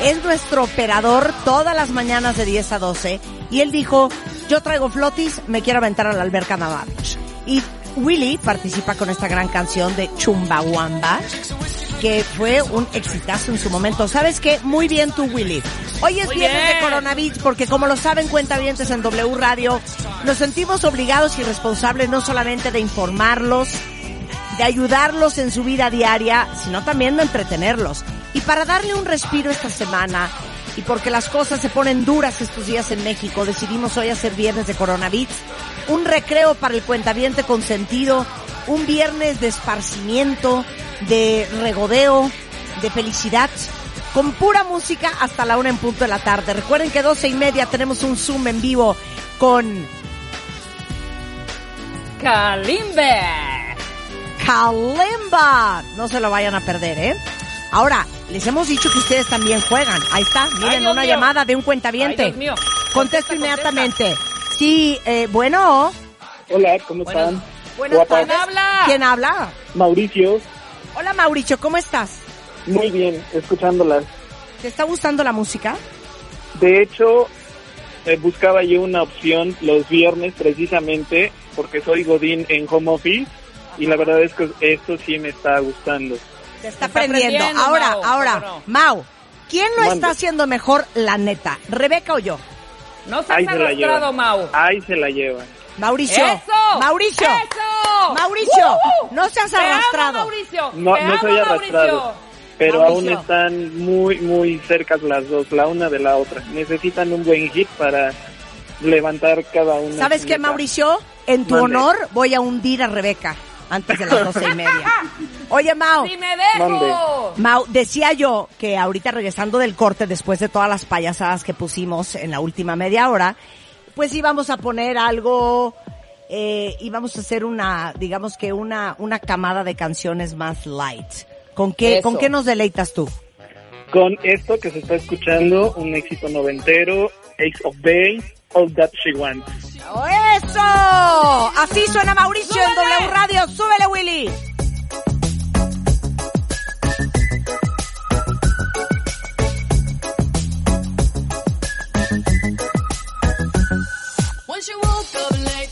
S3: es nuestro operador todas las mañanas de 10 a 12 y él dijo, yo traigo flotis, me quiero aventar a la alberca nadar. Y Willy participa con esta gran canción de Chumbawamba, que fue un exitazo en su momento. ¿Sabes qué? Muy bien tú, Willy. Hoy es
S7: Muy
S3: viernes de
S7: bien.
S3: coronavirus porque como lo saben cuentavientes en W Radio, nos sentimos obligados y responsables no solamente de informarlos, de ayudarlos en su vida diaria, sino también de entretenerlos. Y para darle un respiro esta semana, y porque las cosas se ponen duras estos días en México, decidimos hoy hacer viernes de coronavirus, un recreo para el cuentaviente consentido, un viernes de esparcimiento, de regodeo, de felicidad, con pura música hasta la una en punto de la tarde. Recuerden que doce y media tenemos un Zoom en vivo con
S7: Kalimbe.
S3: Kalimba. No se lo vayan a perder, ¿eh? Ahora, les hemos dicho que ustedes también juegan. Ahí está, miren, una
S7: mío.
S3: llamada de un cuentaviente.
S7: Ay, Dios mío.
S3: Contesto inmediatamente. Sí, eh, bueno.
S20: Hola, ¿cómo están?
S3: Buenas
S20: Guapas.
S3: tardes. ¿Quién habla?
S20: Mauricio,
S3: Hola Mauricio, ¿cómo estás?
S20: muy bien, escuchándolas.
S3: ¿Te está gustando la música?
S20: De hecho, eh, buscaba yo una opción los viernes precisamente porque soy Godín en home office y la verdad es que esto sí me está gustando.
S3: Te está
S7: Está
S3: aprendiendo.
S7: aprendiendo,
S3: Ahora,
S7: Mau,
S3: ahora,
S7: ¿cómo no?
S3: Mau, ¿quién lo está haciendo mejor, la neta? ¿Rebeca o yo?
S7: No seas
S20: Ahí se
S7: arrastrado. Mau.
S20: Ahí se la llevan.
S3: Mauricio.
S7: ¡Eso!
S3: Mauricio.
S7: ¡Eso!
S3: Mauricio,
S7: ¡Uh!
S3: no seas
S7: amo,
S3: arrastrado.
S7: Mauricio.
S20: No, no
S7: amo,
S20: soy arrastrado.
S7: Mauricio.
S20: Pero
S3: Mauricio.
S20: aún están muy, muy cercas las dos, la una de la otra. Necesitan un buen hit para levantar cada una.
S3: ¿Sabes qué. Mauricio? En tu
S20: Mande.
S3: honor voy a hundir a Rebeca antes de las doce y media. Oye, Mau.
S7: ¡Si me dejo!
S3: Mau, decía yo que ahorita regresando del corte, después de todas las payasadas que pusimos en la última media hora, pues íbamos a poner algo, eh, íbamos a hacer una, digamos que una, una camada de canciones más light. ¿Con qué,
S20: Eso.
S3: ¿Con qué nos deleitas tú?
S20: Con esto que se está escuchando, un éxito noventero, Ace of Base, All That She Wants.
S3: ¡Eso! Así suena Mauricio en W Radio. ¡Súbele, Willy!
S4: When she woke up late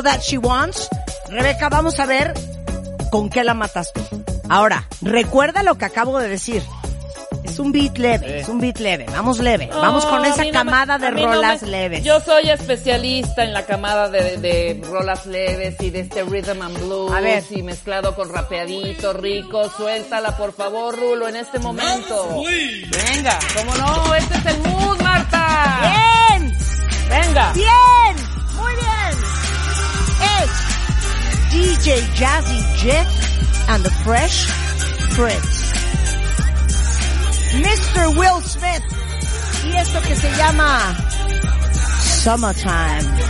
S3: All That She Wants. Rebeca, vamos a ver con qué la matas tú. Ahora, recuerda lo que acabo de decir. Es un beat leve, es un beat leve. Vamos leve. Vamos con esa
S21: me-
S3: camada de
S21: no
S3: rolas
S21: me-
S3: leves.
S21: Yo soy especialista en la camada de, de rolas leves y de este rhythm and blues.
S3: A ver.
S21: Y mezclado con rapeadito, rico. Suéltala, por favor, Rulo, en este momento. Venga, ¿cómo no? Este es el mood, Marta.
S3: ¡Bien!
S21: Venga.
S3: ¡Bien! ¡Muy bien! DJ Jazzy Jet and the Fresh Prince. Mr. Will Smith. Y esto que se llama Summertime.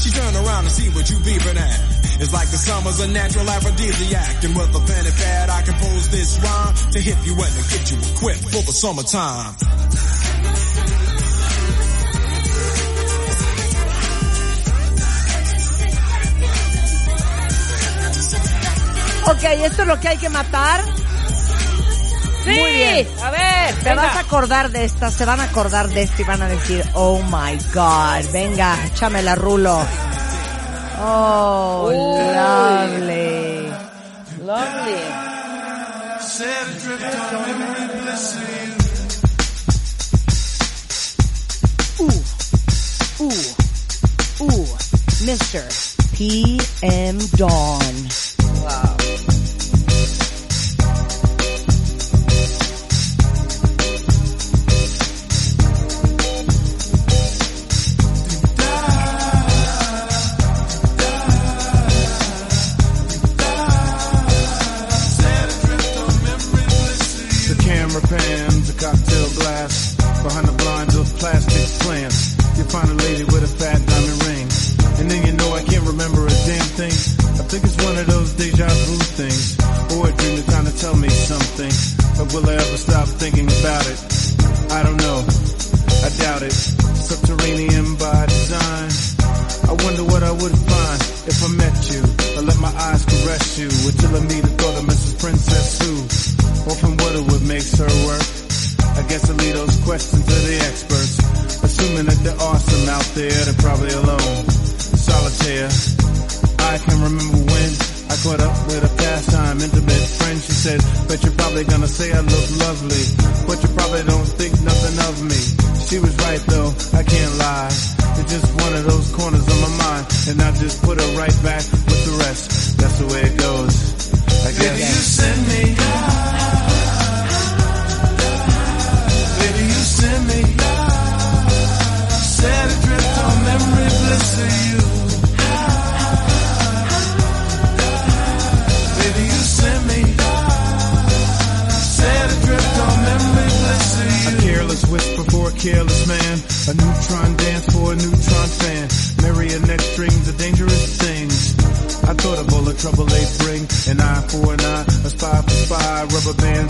S22: She turn around and see what you beeping at. It's like the summer's a natural aphrodisiac. And with a pen and pad, I compose this rhyme to hit you and to get you equipped for the summertime.
S3: Ok, esto es lo que hay que matar.
S21: Sí,
S3: Muy bien.
S21: a ver,
S3: Te
S21: venga.
S3: vas a acordar de esta, se van a acordar de esta y van a decir, oh my god, venga, échamela rulo. Oh,
S21: Uy.
S3: lovely.
S21: Lovely.
S3: Ooh, ooh, Mr. PM Dawn.
S21: Wow.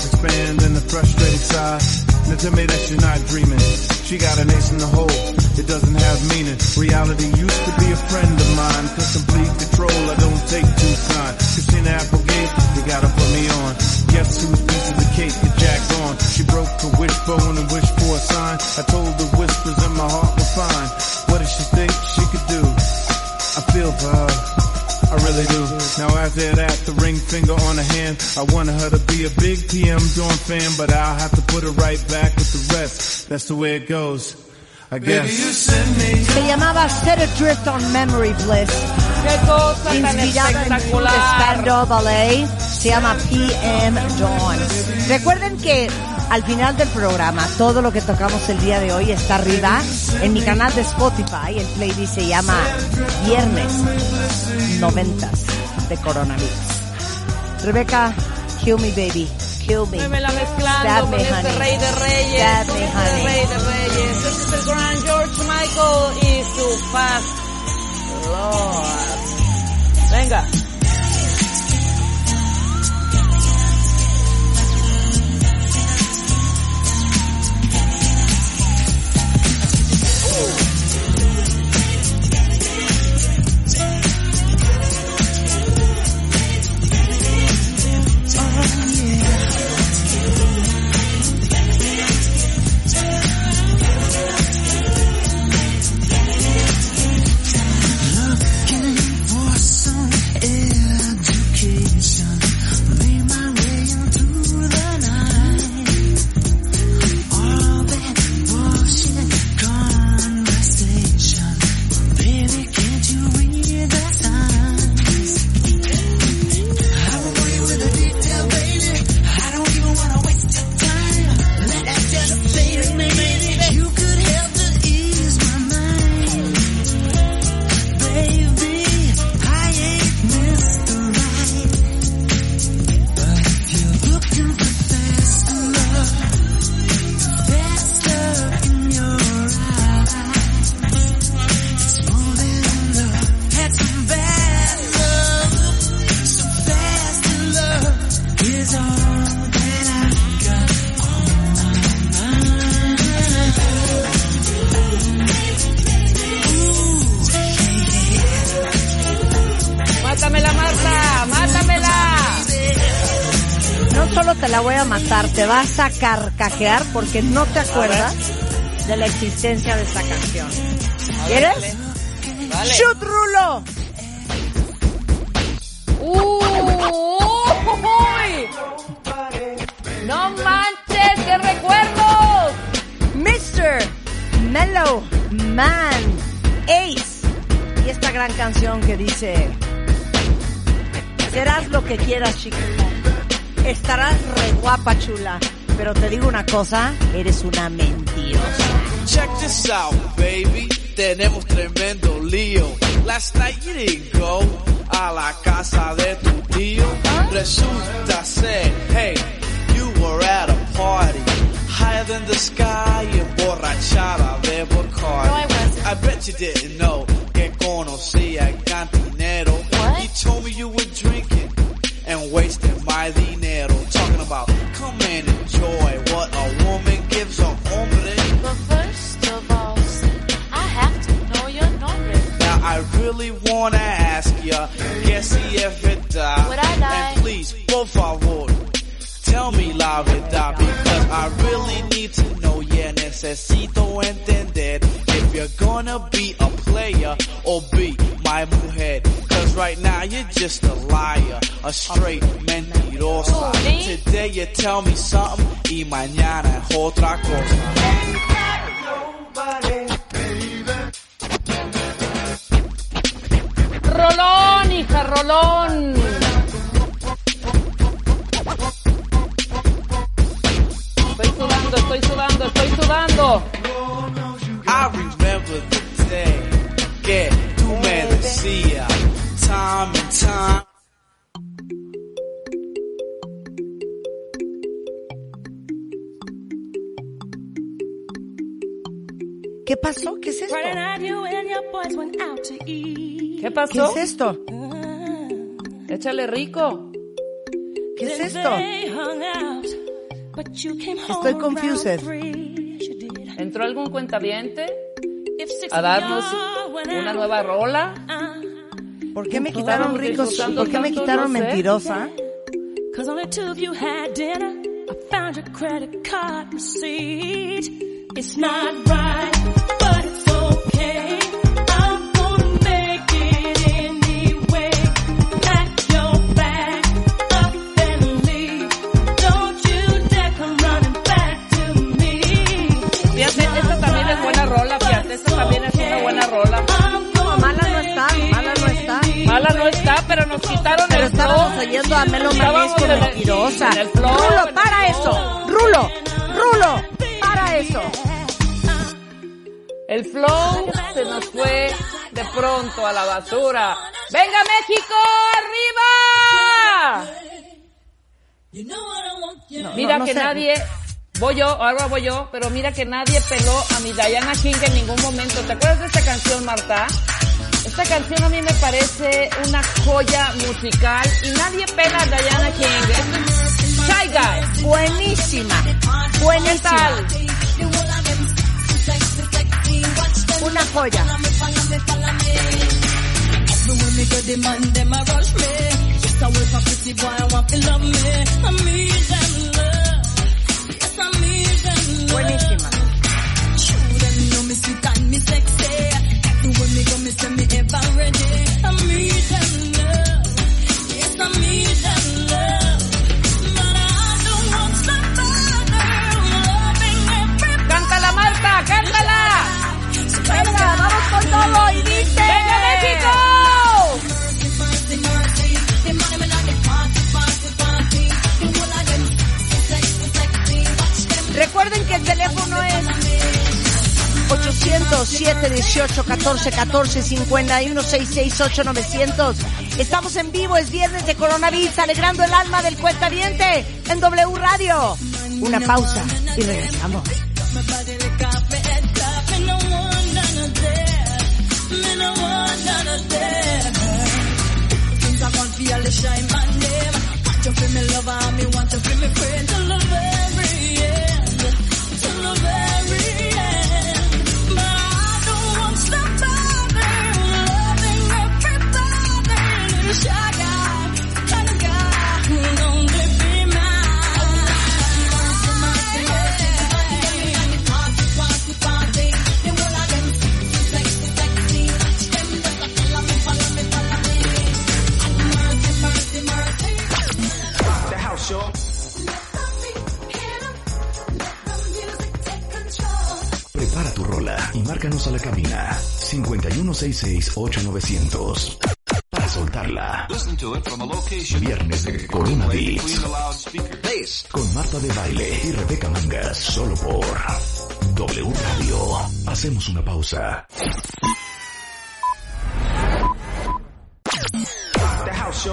S23: expand and the frustrated sigh. Now tell me that you're not dreaming. She got an ace in the hole. It doesn't have meaning. Reality used to be a friend of mine. Cause complete control I don't take too kind. Christina Applegate, you gotta put me on. Guess whose piece of the cake
S21: you jacked on? She broke her wishbone and wished for a sign. I told the whispers in my heart really do. Now after that, the ring finger on her hand. I wanted her to be a big PM Dawn fan, but I'll have to put her right back with the rest. That's the way it goes. I guess.
S3: Se llamaba Set Adrift on Memory Bliss.
S7: Qué cosa
S3: Inspirada en un
S7: espectacular.
S3: Spandau Ballet. Se llama PM Dawn. Recuerden que al final del programa, todo lo que tocamos el día de hoy está arriba en mi canal de Spotify. El playlist se llama Viernes 90 de Coronavirus. Rebeca, kill me baby. Kill me.
S7: Me la mezclando
S3: Stab
S7: con
S3: me,
S7: este
S3: honey.
S7: rey de reyes.
S3: Stab
S7: con
S3: me,
S7: este
S3: honey.
S7: rey de reyes. Este es el gran George Michael y su Fast Lord. Venga.
S3: Carcajear porque no te acuerdas de la existencia de esta canción. ¿Quieres?
S7: Vale.
S3: ¡Shoot, Rulo!
S7: ¡Uy! ¡No manches! ¡Qué recuerdos!
S3: Mr. Mellow Man Ace. Y esta gran canción que dice, serás lo que quieras, chica. Estarás re guapa, chula. Pero te digo una cosa, eres una mentirosa.
S24: Check this out, baby. Tenemos tremendo lío. Last night you didn't go a la casa de tu tío. Resulta ser, hey, you were at a party. Higher than the sky, emborrachada de Bacardi.
S17: No, I wasn't.
S24: I bet you didn't know
S17: I
S24: really need to know. Yeah, necesito entender if you're gonna be a player or be my mujer. Cause right now you're just a liar, a straight mentirosa.
S17: Oh, me?
S24: Today you tell me something y mañana es otra cosa.
S7: Rolón, hija, rolón. Sudando, estoy sudando, estoy sudando.
S24: I remember the day que tú me decías time and time.
S3: ¿Qué pasó? ¿Qué es esto?
S7: ¿Qué
S3: ¿Qué
S7: pasó?
S3: es esto?
S7: Échale rico.
S3: ¿Qué es esto? Estoy confused.
S7: ¿Entró algún cuentaviente a darnos una nueva rola?
S3: ¿Por qué me quitaron ricos? ¿Por qué me quitaron mentirosa?
S4: Cause only two
S7: nos quitaron
S6: Pero
S7: el flow.
S6: estábamos oyendo a Melo Marisco
S7: en el-
S6: mentirosa.
S7: en el flow.
S6: Rulo, para eso. Rulo, Rulo, para eso.
S7: El flow se nos fue de pronto a la basura. ¡Venga México, arriba! Mira
S6: no
S7: que
S6: sé.
S7: nadie, voy yo, ahora voy yo, pero mira que nadie peló a mi Diana King en ningún momento. ¿Te acuerdas de esta canción, Marta? Esta canción a mí me parece una joya musical y nadie pela a Diana King. Es Shy Guy.
S6: Buenísima, buenísima. Una joya. Buenísima. Recuerden que el teléfono es 807 18 14 14 51 668 900. Estamos en vivo, es viernes de coronavirus, alegrando el alma del cuentaviente en W Radio. Una pausa y regresamos.
S1: Márcanos a la cabina 5166-8900 para soltarla. Viernes de Corona Beats con Marta de Baile y Rebeca Mangas solo por W Radio. Hacemos una pausa.
S22: The house.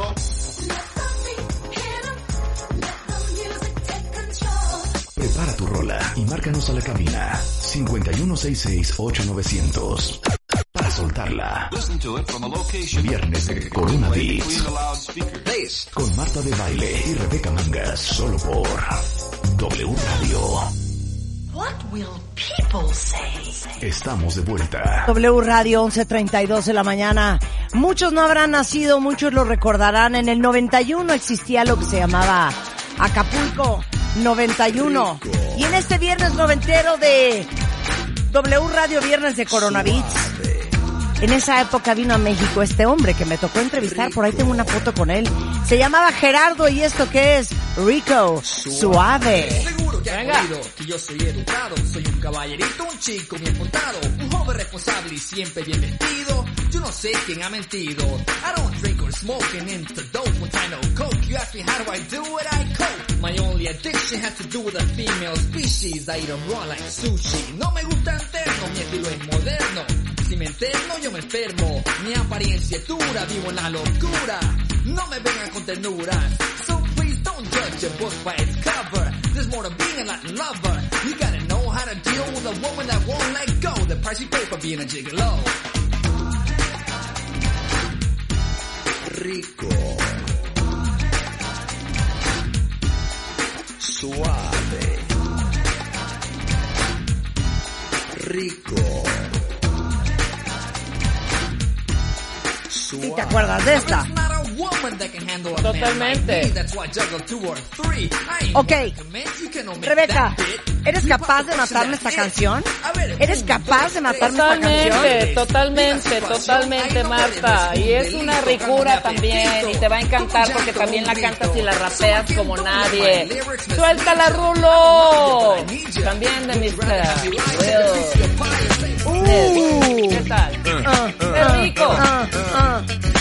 S1: Prepara tu rola y márcanos a la cabina 5166-8900 para soltarla. Viernes de Corona Beats con Marta de Baile y Rebeca Mangas solo por W Radio.
S12: What will people say?
S1: Estamos de vuelta.
S6: W Radio 11:32 de la mañana. Muchos no habrán nacido, muchos lo recordarán. En el 91 existía lo que se llamaba Acapulco 91. Y en este viernes noventero de W Radio Viernes de Coronavirus. En esa época vino a México este hombre que me tocó entrevistar, por ahí tengo una foto con él. Se llamaba Gerardo y esto que es Rico Suave.
S25: Que has oído que yo soy educado, soy un caballerito, un chico bien portado, un joven responsable y siempre bien vestido. Yo no sé quién ha mentido. I don't drink or smoke and into dope when I know coke. You ask me how do I do it, I cope. My only addiction has to do with the female species. I eat 'em raw like sushi. No me gusta interno, mi estilo es moderno. Si me enfermo, yo me enfermo. Mi apariencia es dura, vivo en la locura. No me vengan con ternura. So please don't judge a book by its cover. There's more to being a Latin lover. You gotta know how to deal with a woman that won't let go. The price you pay for being a gigolo.
S1: Rico. Suave. Rico.
S6: ¿Y te acuerdas de esta?
S7: Totalmente.
S14: man like me. That's why I juggle two or three. I ain't
S3: Ok. Rebeca. ¿eres capaz de matarme esta canción? ¿Eres capaz de matarme esta
S7: Totalmente,
S3: canción?
S7: totalmente, totalmente, Marta. Y es una ricura también y te va a encantar porque también la cantas y la rapeas como nadie. ¡Suéltala, Rulo! También de Mr. Will.
S3: Uh.
S7: ¿Qué tal?
S3: Ah,
S7: ¡Qué
S3: ah,
S7: rico!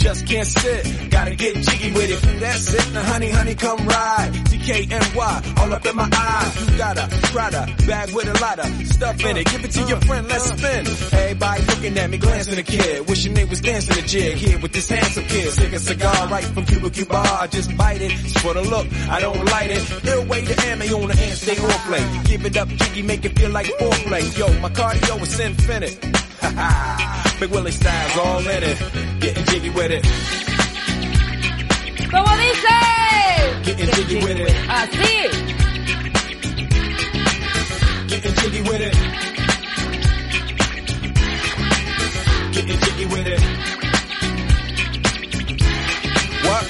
S22: Just can't sit, gotta get jiggy with it. That's it, now honey, honey, come ride. DKNY, all up in my eyes. You got a Prada bag with a lot of stuff in it. Give it to your friend, let's spin. Everybody looking at me, glancing a kid. Wishing they was dancing a jig here with this handsome kid. Stick a cigar right from Cuba Cuba. I just bite it. It's for the look, I don't light it. Ill way to ammo on the hand, stay on play. Give it up, jiggy, make it feel like foreplay. Yo, my cardio is infinite. Big Willie style's all in it. Getting jiggy with it.
S7: ¿Cómo dice?
S22: Getting jiggy with it.
S7: Así.
S22: Getting jiggy with it. Getting jiggy with it. What?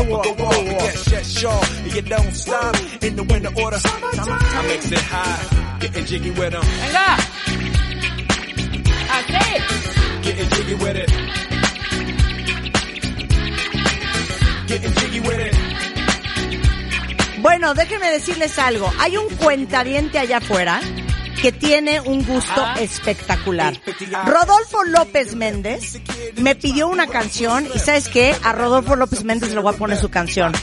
S22: go off. Yes, yes, sure. You don't stop in the winter order. I makes it high, getting jiggy with them.
S7: Venga. Así.
S22: Getting jiggy with it. Getting jiggy with it.
S3: Bueno, déjenme decirles algo. Hay un cuentaviente allá afuera que tiene un gusto espectacular. Rodolfo López Méndez me pidió una canción y ¿sabes qué? A Rodolfo López Méndez le voy a poner su canción.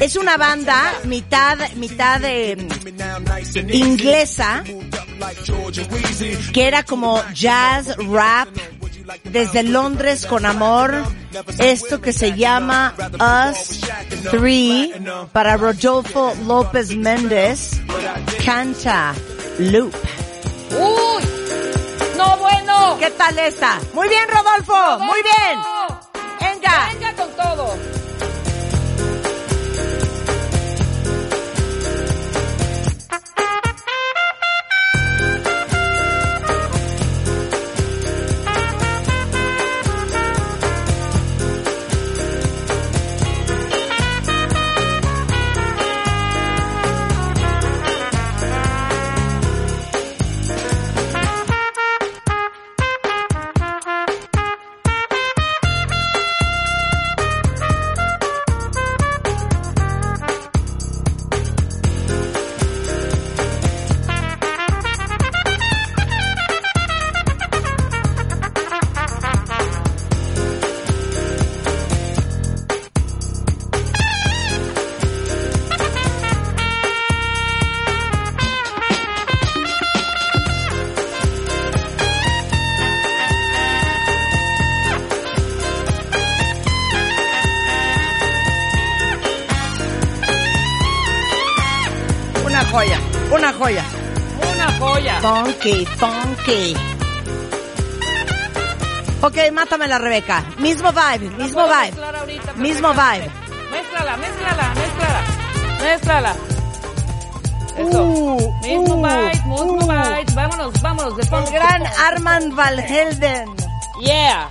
S3: Es una banda mitad, mitad eh, inglesa que era como jazz, rap, desde Londres con amor, esto que se llama Us Three para Rodolfo López Méndez, canta Loop.
S7: ¡Uy! ¡No, bueno!
S3: ¿Qué tal esta? Muy bien, Rodolfo, muy bien. Venga.
S7: Venga con todo.
S3: Funky, funky. Ok, mátame la Rebeca. Mismo vibe, mismo vibe.
S7: ahorita
S3: Mismo vibe.
S7: Mézclala, mézclala, mézclala. Mézclala. Eso.
S3: Uh,
S7: mismo
S3: uh,
S7: vibe, mismo
S3: uh.
S7: vibe. Vámonos, vámonos. De
S3: gran
S7: de funk.
S3: Armand Valhelden.
S7: Yeah.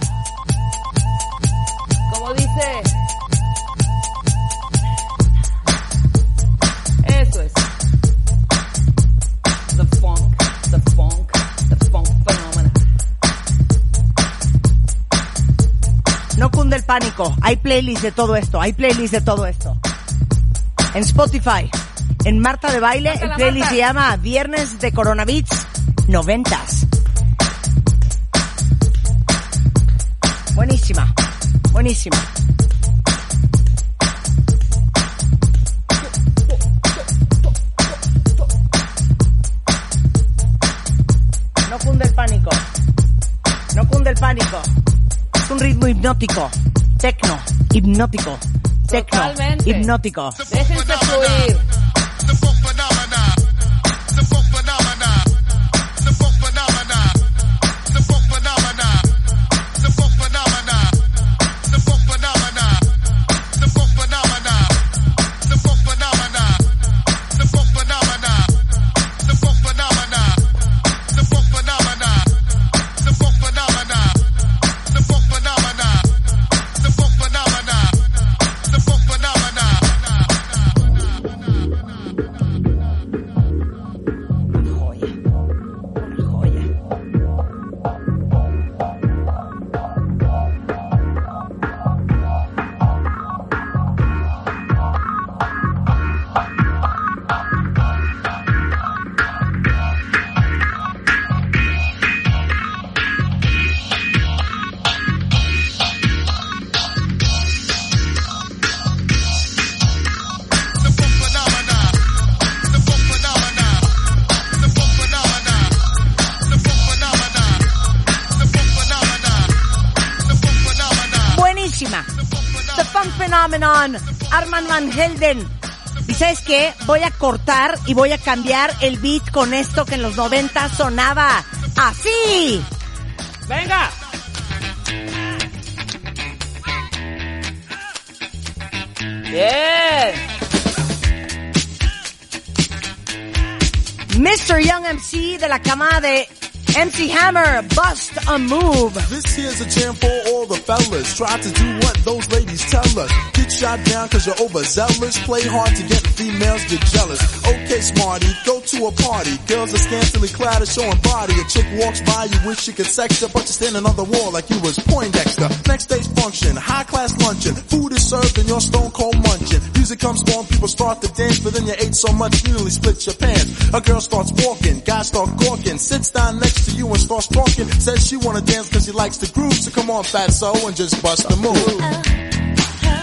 S3: Pánico. Hay playlist de todo esto. Hay playlist de todo esto. En Spotify. En Marta de Baile, el playlist
S7: Marta.
S3: se llama Viernes de Coronavirus 90s. Buenísima. Buenísima. No cunde el pánico. No cunde el pánico. Es un ritmo hipnótico. Tecno. Hipnótico. Tecno.
S7: Totalmente.
S3: Hipnótico.
S7: Déjense fluir.
S3: Phenomenon. Arman Van Helden. Y sabes qué? Voy a cortar y voy a cambiar el beat con esto que en los 90 sonaba así.
S7: ¡Venga! Bien.
S3: Mr. Young MC de la camada de MC Hammer, Bust a Move.
S26: This here's a jam for all the fellas. Try to do what those ladies tell us. Get shot down cause you're overzealous. Play hard to get females get jealous. Okay, smarty, go to a party. Girls are scantily clad and showing body. A chick walks by, you wish you could sex her, but you're standing on the wall like you was Poindexter. Next day's function, high class luncheon. Food is served and you're stone cold munching. Music comes on, people start to dance, but then you ate so much you nearly split your pants. A girl starts walking, guys start gawking, sits down next to you and starts talking. Says she wanna dance cause she likes the groove, so come on fat so and just bust the move. Uh-huh.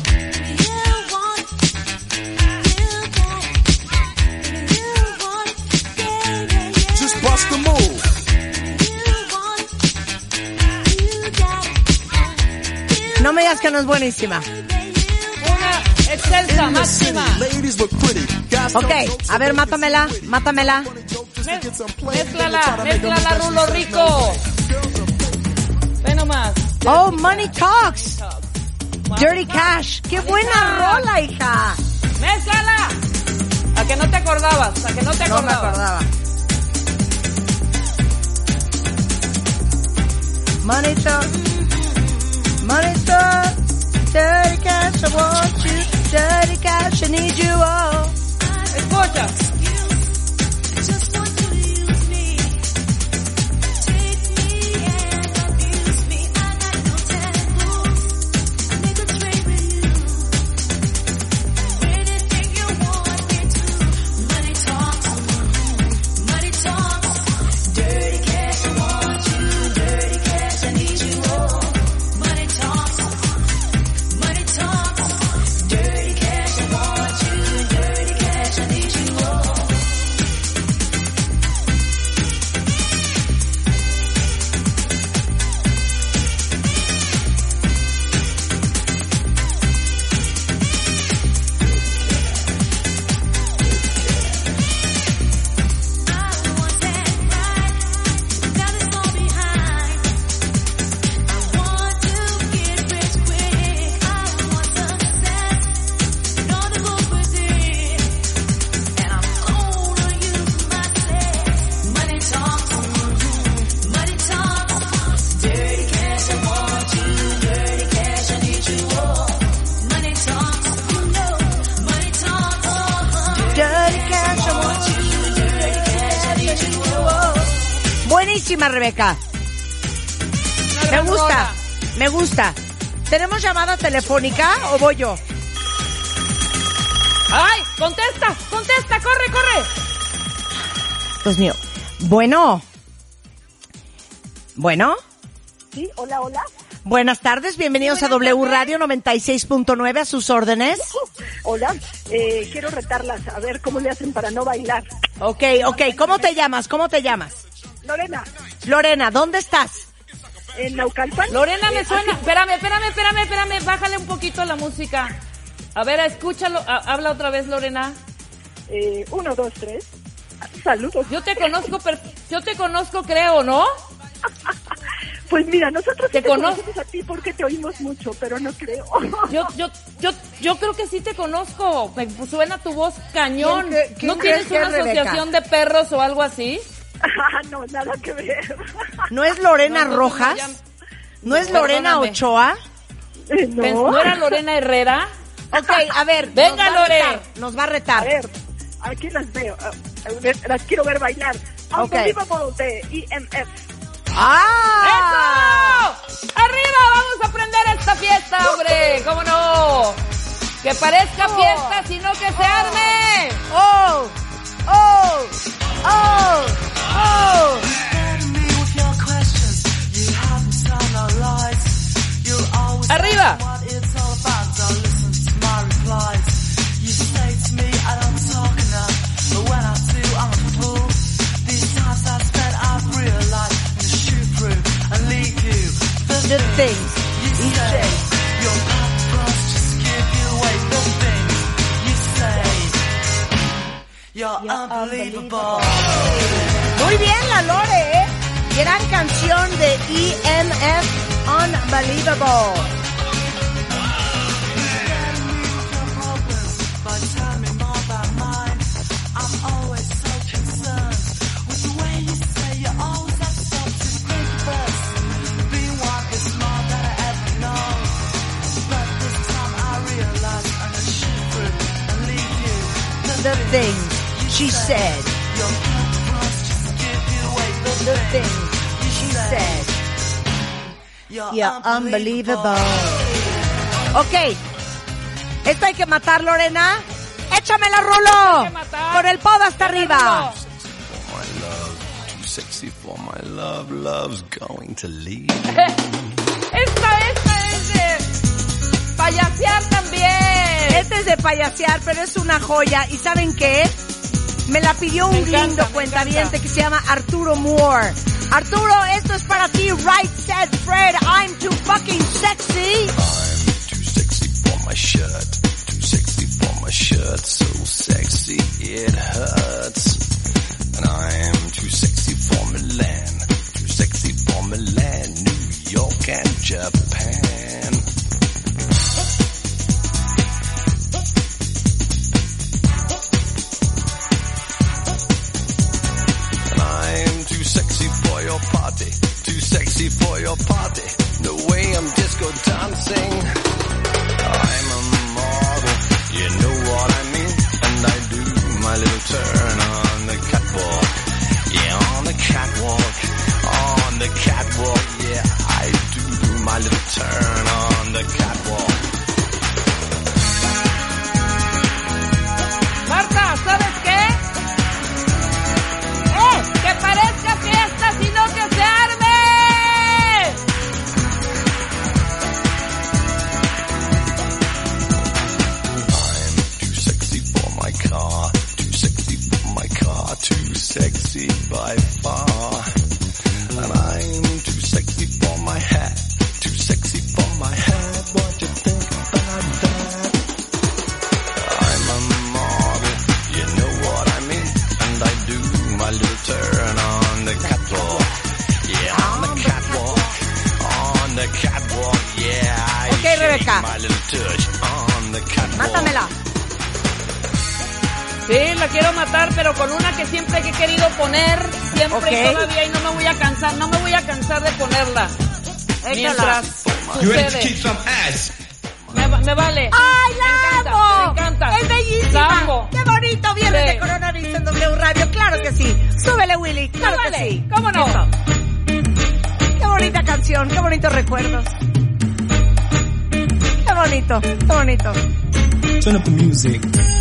S3: No me digas que no es buenísima.
S7: Una excelsa, máxima.
S3: Ok, a ver, mátamela, mátamela.
S7: Mézclala, mézclala, Rulo Rico. Ve nomás.
S3: Oh, Money Talks. Dirty Cash. Qué buena rola, hija.
S7: ¡Mézclala! A que no te acordabas, a que no te
S3: No me
S7: acordabas.
S3: acordaba. Money Talks. Money Talks. Dirty Cash, I want you. Dirty Cash, I need you all.
S7: Escucha.
S6: Money
S3: Buenísima, Rebeca. Me gusta, me gusta. ¿Tenemos llamada telefónica o voy yo?
S7: ¡Ay! ¡Contesta! ¡Contesta! ¡Corre, corre!
S3: Dios mío. Bueno. Bueno.
S27: Sí, hola, hola.
S3: Buenas tardes, bienvenidos a W Radio 96.9 a sus órdenes.
S27: Hola, eh, quiero retarlas a ver cómo le hacen para no bailar.
S3: Ok, ok, ¿cómo te llamas? ¿Cómo te llamas?
S27: Lorena,
S3: Lorena, ¿dónde estás?
S27: en Naucalpan.
S7: Lorena, me
S27: Eh,
S7: suena. Espérame, espérame, espérame, espérame. Bájale un poquito la música. A ver, escúchalo. ha- Habla otra vez, Lorena.
S27: Eh, uno, dos, tres. Saludos.
S7: Yo te conozco, per- yo te conozco, creo, ¿no?
S27: Pues mira, nosotros
S7: ¿Te
S27: sí te
S7: conozco?
S27: conocemos a ti porque te oímos mucho, pero no creo.
S7: Yo, yo, yo, yo creo que sí te conozco. Me suena tu voz cañón.
S27: ¿Quién cre- quién
S7: ¿No tienes una
S27: Rebeca?
S7: asociación de perros o algo así?
S27: Ah, no, nada que ver.
S3: ¿No es Lorena
S7: No, no,
S3: Rojas?
S7: no, ya-
S3: ¿No es Lorena
S7: Perdóname.
S3: Ochoa?
S27: Eh, no.
S7: ¿No era Lorena Herrera?
S3: Ok, a ver.
S7: Venga,
S3: nos va a
S7: Lore.
S3: retar, Nos va a retar.
S27: A ver, aquí las veo. Ah, ver, las quiero ver bailar.
S3: Ok.
S27: Unbelievable de EMF.
S3: ¡Ah!
S7: ¡Eso! ¡Arriba! ¡Vamos a prender esta fiesta, hombre! ¿Cómo no? Que parezca fiesta, sino que se arme.
S3: ¡Oh! ¡Oh! ¡Oh! ¡Oh!
S7: ¡Arriba!
S3: The things he said. Muy bien, la Lore, ¿eh? Gran canción de EMF, Unbelievable. The things she said. The things she said. You're unbelievable. Ok. Esto hay que matar, Lorena. ¡Échamela, Rulo! Con el podo hasta arriba.
S28: sexy for my love, love's going to leave.
S7: Esta, esta es de payasear también.
S3: Este es de payasear, pero es una joya. ¿Y saben qué? Me la pidió un
S7: encanta,
S3: lindo cuentaviente que se llama Arturo Moore. Arturo, esto es para ti. Right said Fred, I'm too fucking sexy.
S28: Too sexy for my shirt, too sexy for my shirt, so sexy it hurts. And I'm too sexy for Milan, too sexy for Milan, New York and Japan. Sexy for your party, too sexy for your party. The way I'm disco dancing. I'm a model, you know what I mean. And I do my little turn on the catwalk. Yeah, on the catwalk, on the catwalk. Yeah, I do my little turn on the catwalk.
S7: Fiesta, sino que se
S3: bonito, bonito.
S29: Turn up the music.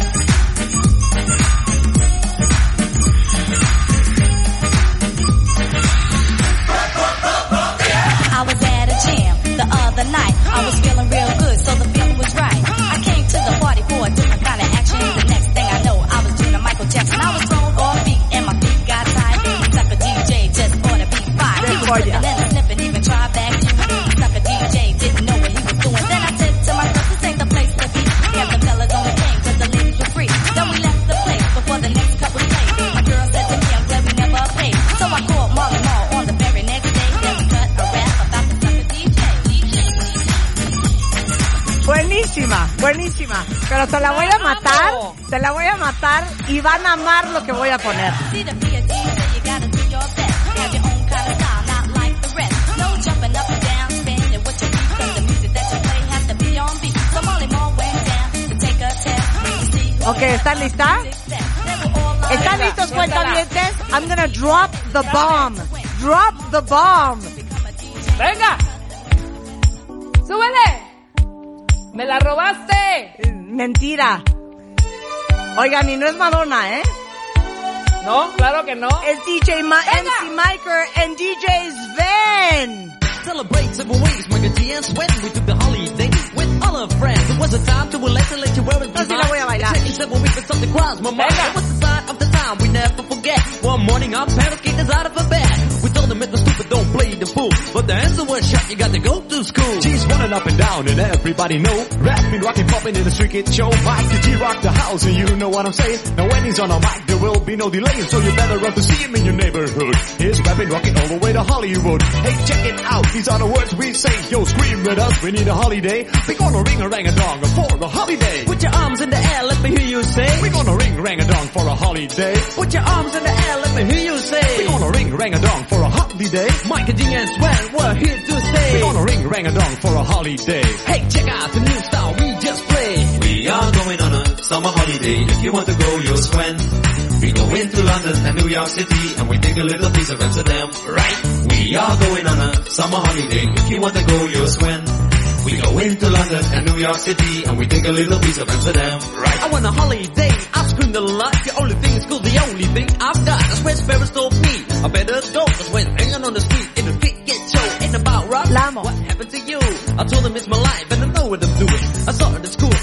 S30: Moore went down to take a test. You see
S3: Ok, ¿están listas? ¿Están listos, cuentavientes? I'm gonna drop the bomb. Drop the bomb.
S7: ¡Venga! ¡Súbele! ¡Me la robaste!
S3: Mentira. Oigan, y no es Madonna, ¿eh?
S7: No, claro que no.
S3: Es DJ Ma MC Miker and DJ Sven.
S31: Celebrate several ways, Mike G and Sweat. We took the holiday with all our friends. It was a time to relax and let you wear it.
S3: No, sí la voy a bailar.
S31: Taking several weeks, but something crossed my mind. It was the sign of the time we never forget. One morning, our parents kicked us out of a bed. We told them Mr. Stupid, don't play the fool. But the answer was shut, you got to go to school.
S32: G's up and down and everybody know. Rapping, rocking, popping in the street kid show. Mike the G rock the house and you know what I'm saying. Now when he's on a mic will be no delay. So you better run to see him in your neighborhood. He's rapping, rocking all the way to Hollywood. Hey check it out, these are the words we say. Yo scream with us, we need a holiday. We're gonna ring a rang a dong for the holiday.
S31: Put your arms in the air, let me hear you say.
S32: We're gonna ring rang a dong for a holiday.
S31: Put your arms in the air, let me hear you say.
S32: We're gonna ring rang a dong for a holiday.
S31: Mike G and Sweat, we're here to stay.
S32: We're gonna ring rang a dong for a holiday.
S31: Hey, check out the new style we just played.
S33: We are going on a summer holiday. If you want to go, you'll swim. We go into London and New York City and we take a little piece of Amsterdam, right? We are going on a summer holiday. If you want to go, you'll swim. We go into London and New York City and we take a little piece of Amsterdam, right?
S31: I want a holiday. I screamed a lot. The only thing is cool. The only thing I've got. That's where Sparrows told me. I better go. Cause when hanging on the street in the street get show. Ain't about rock.
S3: Lamo.
S31: What happened to you? I told him it's my life and I know what I'm doing.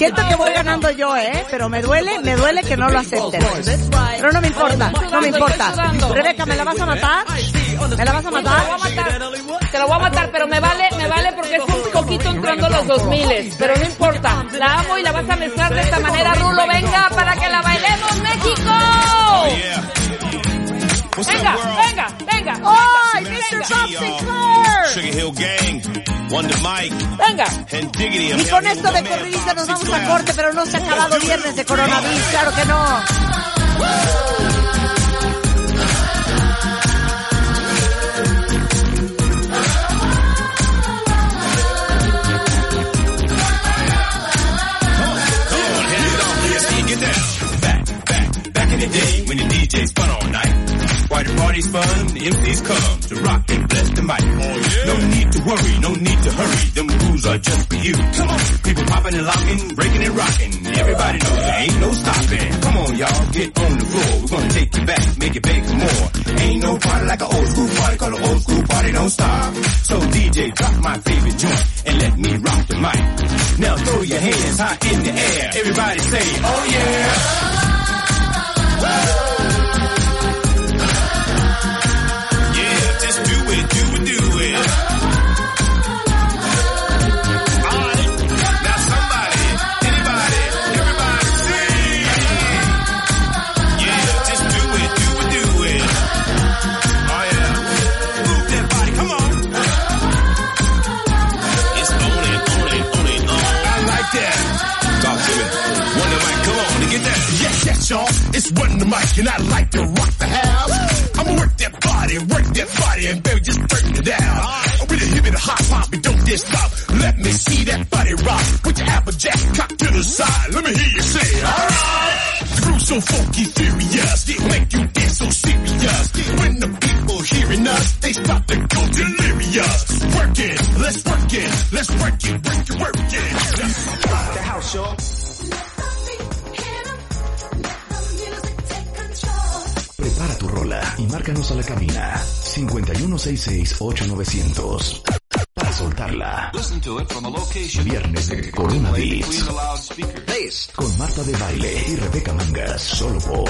S3: Siento que voy ganando yo, ¿eh? Pero me duele, me duele que no lo acepten. Pero no me importa, no me importa. Rebeca, ¿me la vas a matar? ¿Me la vas a matar?
S7: Te lo voy a matar, pero me vale, me vale porque es un poquito entrando los 2000 pero no importa. La amo y la vas a mezclar de esta manera, Rulo. Venga, para que la bailemos, México. Venga, venga, venga.
S3: ¡Ay, Mr.
S7: venga. Venga.
S3: Y con esto de corridita nos vamos a corte, pero no se ha acabado viernes de coronavirus, claro que no.
S22: The day when the DJs fun all night. Why the party's fun, the MCs come to rock and bless the mic. No need worry, no need to hurry. Them rules are just for you. Come on, people popping and locking, breaking and rocking. Everybody knows there ain't no stopping. Come on, y'all, get on the floor. We're gonna take you back, make it big more. Ain't no party like an old school party, call an old school party don't stop. So DJ, drop my favorite joint and let me rock the mic. Now throw your hands high in the air. Everybody say, oh. Yeah, back and I like to rock the house. I'ma work that body, work that body, and baby, just turn it down. With a hip and a hop and don't just stop. Let me see that body rock. Put your applejack cock to the side. Let me hear you say, alright. The so funky, furious, it make you get so serious. When the people hearing us, they start to go delirious. Work it, let's work it, let's work it, work it, work it.
S6: Rock the house, y'all.
S1: Prepara tu rola y márcanos a la cabina 5166-8900 para soltarla.
S5: Listen to it from a location
S1: Viernes de Corona Beats con Marta de Baile y Rebeca Mangas solo por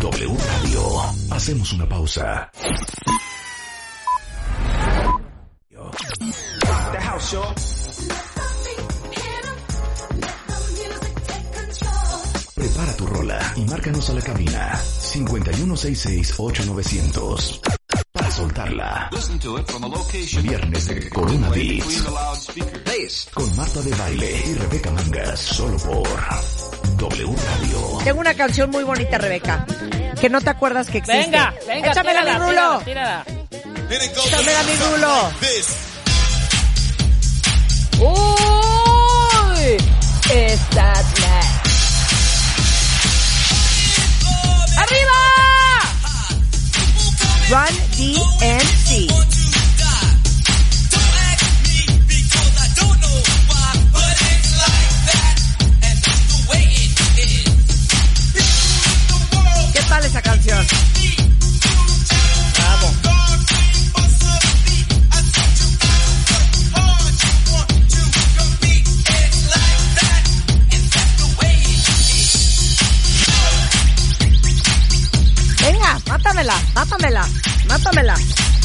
S1: W Radio. Hacemos una pausa.
S6: The house,
S1: Prepara tu rola y márcanos a la cabina 5166-8900 para soltarla.
S5: Listen to it from a location
S1: Viernes de Corona Beats con Marta de Baile y Rebeca Mangas solo por W Radio.
S3: Tengo una canción muy bonita, Rebeca, que no te acuerdas que existe.
S7: Venga, venga,
S3: Échamela,
S7: tírala,
S3: mi rulo.
S7: tírala,
S3: Échamela, mi rulo.
S7: ¡Uy! Estás next. ¡Arriba!
S3: Run DMC. ¿Qué tal esa canción?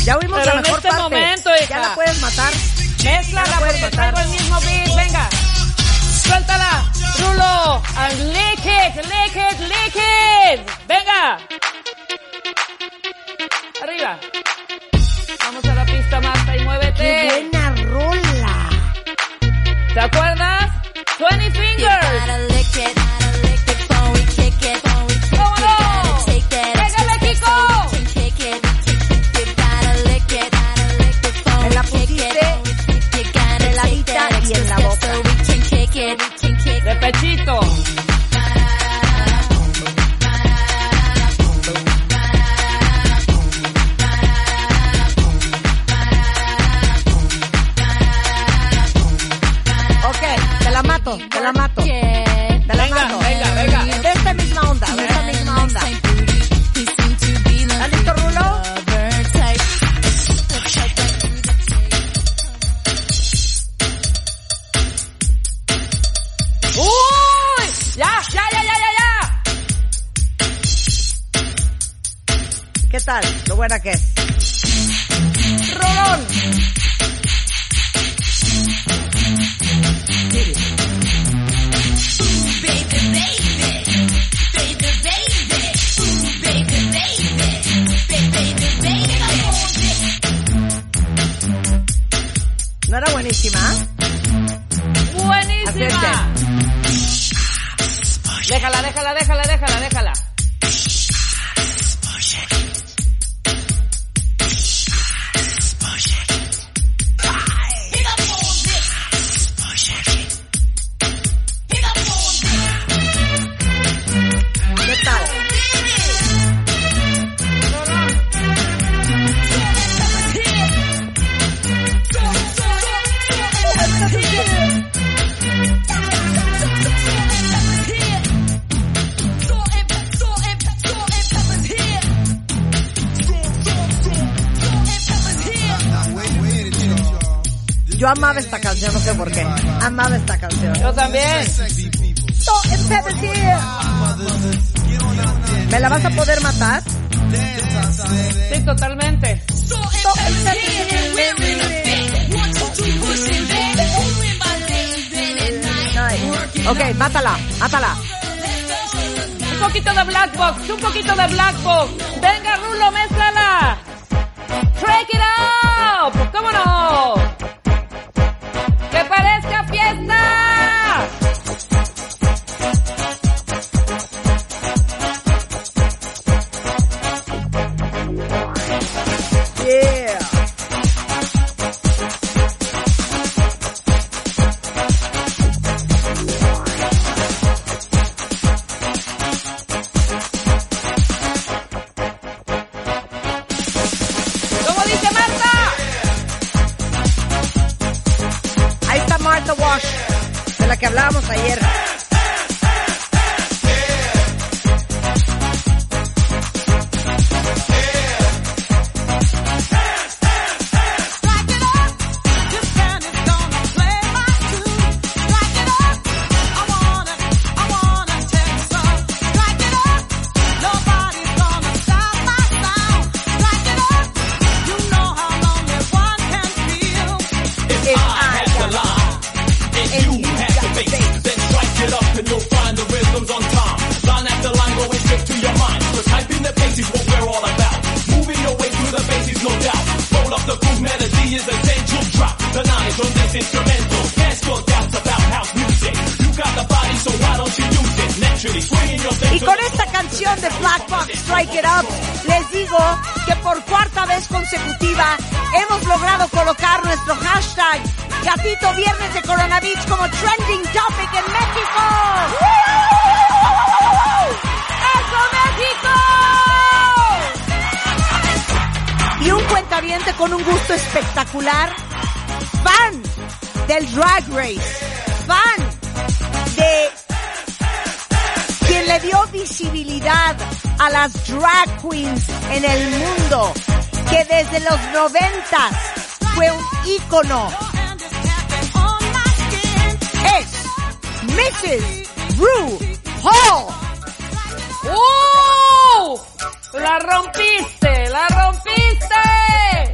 S3: Ya oímos
S7: Pero
S3: la
S7: en
S3: mejor
S7: este
S3: parte.
S7: momento,
S3: ya
S7: hija.
S3: la puedes matar.
S7: Mézclala
S3: Ya la
S7: porque
S3: matar.
S7: traigo el mismo beat. Venga. Suéltala. Rulo. And lick it, lick it, lick it. Venga. Arriba. Vamos a la pista, Marta, y muévete.
S3: ¡Qué buena rola!
S7: ¿Te acuerdas? 20 fingers.
S4: Strike
S3: les digo que por cuarta vez consecutiva hemos logrado colocar nuestro hashtag Gatito Viernes de Coronavirus como trending topic en México.
S7: ¡Eso, México!
S3: Y un cuentaviente con un gusto espectacular, fan del Drag Race, fan de quien le dio visibilidad a las drag queens en el mundo, que desde los noventas fue un ícono. Es Mrs. Ru Hall.
S7: ¡Uh! ¡La rompiste! ¡La rompiste!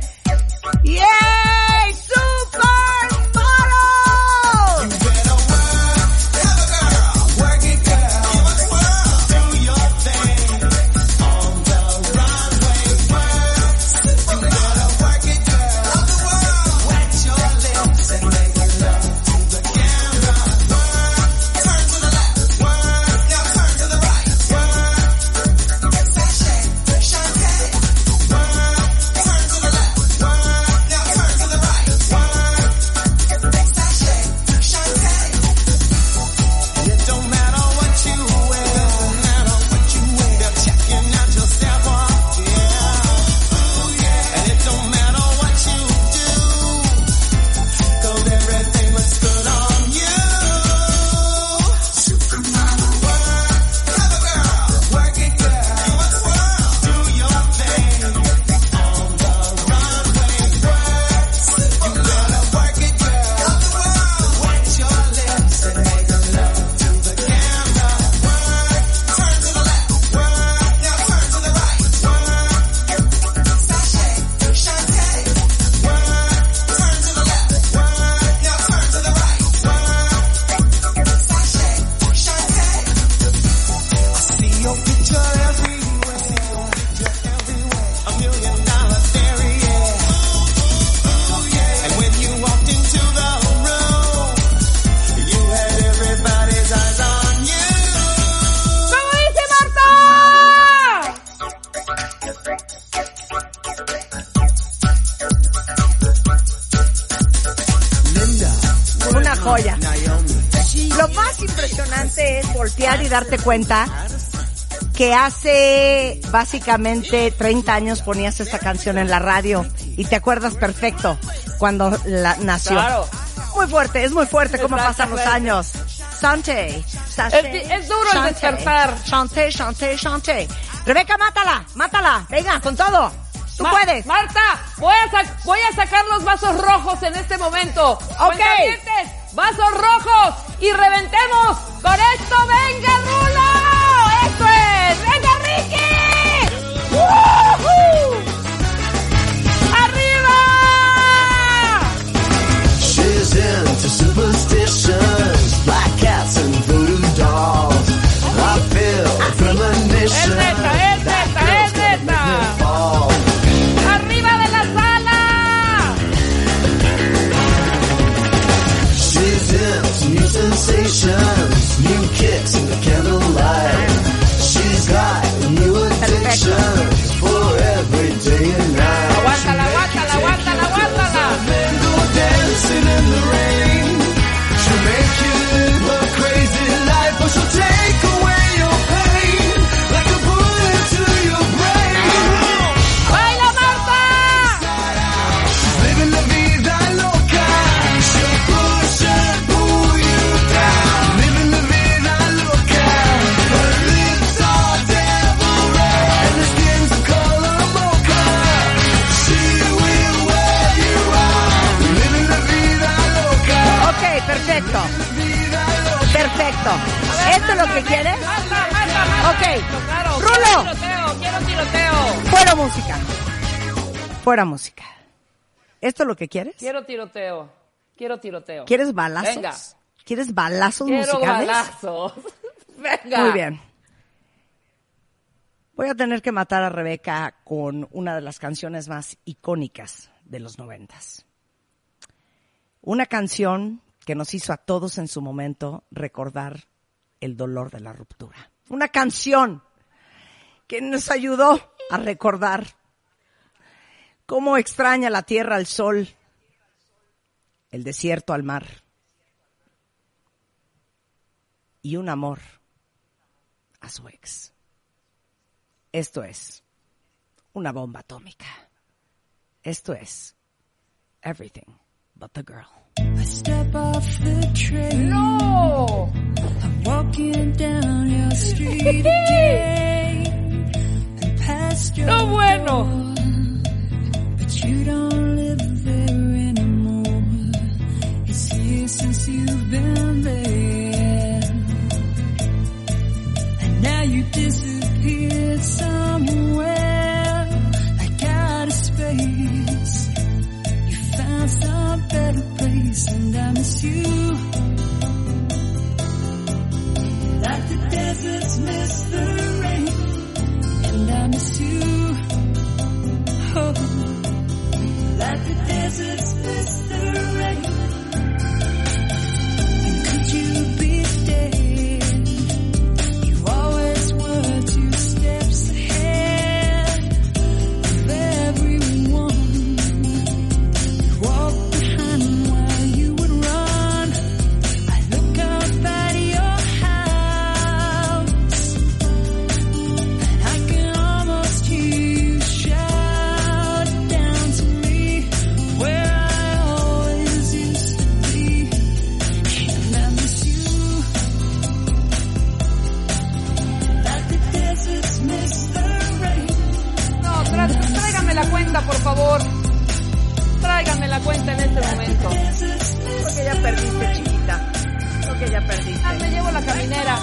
S3: Cuenta que hace básicamente 30 años ponías esta canción en la radio y te acuerdas perfecto cuando la nació.
S7: Claro.
S3: Muy fuerte, es muy fuerte cómo pasan los años. Sachet,
S7: Es- es duro el despertar.
S3: Chanté, chanté, chanté. Rebeca, mátala, mátala. Venga, con todo. Tú
S7: Ma-
S3: puedes.
S7: Marta, voy a, voy a sacar los vasos rojos en este momento.
S3: Ok.
S7: Vasos rojos y reventemos ¿Esto es
S3: lo que quieres?
S7: Quiero tiroteo. Quiero tiroteo.
S3: ¿Quieres balazos?
S7: Venga.
S3: ¿Quieres balazos
S7: Quiero
S3: musicales?
S7: balazos. Venga.
S3: Muy bien. Voy a tener que matar a Rebeca con una de las canciones más icónicas de los noventas. Una canción que nos hizo a todos en su momento recordar el dolor de la ruptura. Una canción que nos ayudó a recordar cómo extraña la tierra al sol, el desierto al mar y un amor a su ex. Esto es una bomba atómica. Esto es Everything But the Girl.
S6: I step off the train.
S7: No.
S6: I'm walking down your street again. And past your
S7: No bueno.
S6: Miss the rain and I miss you. Oh, like the deserts
S7: Tráigame la cuenta en este momento.
S3: Creo que ya perdiste, chiquita. Creo que ya perdiste.
S7: Ah, me llevo la caminera.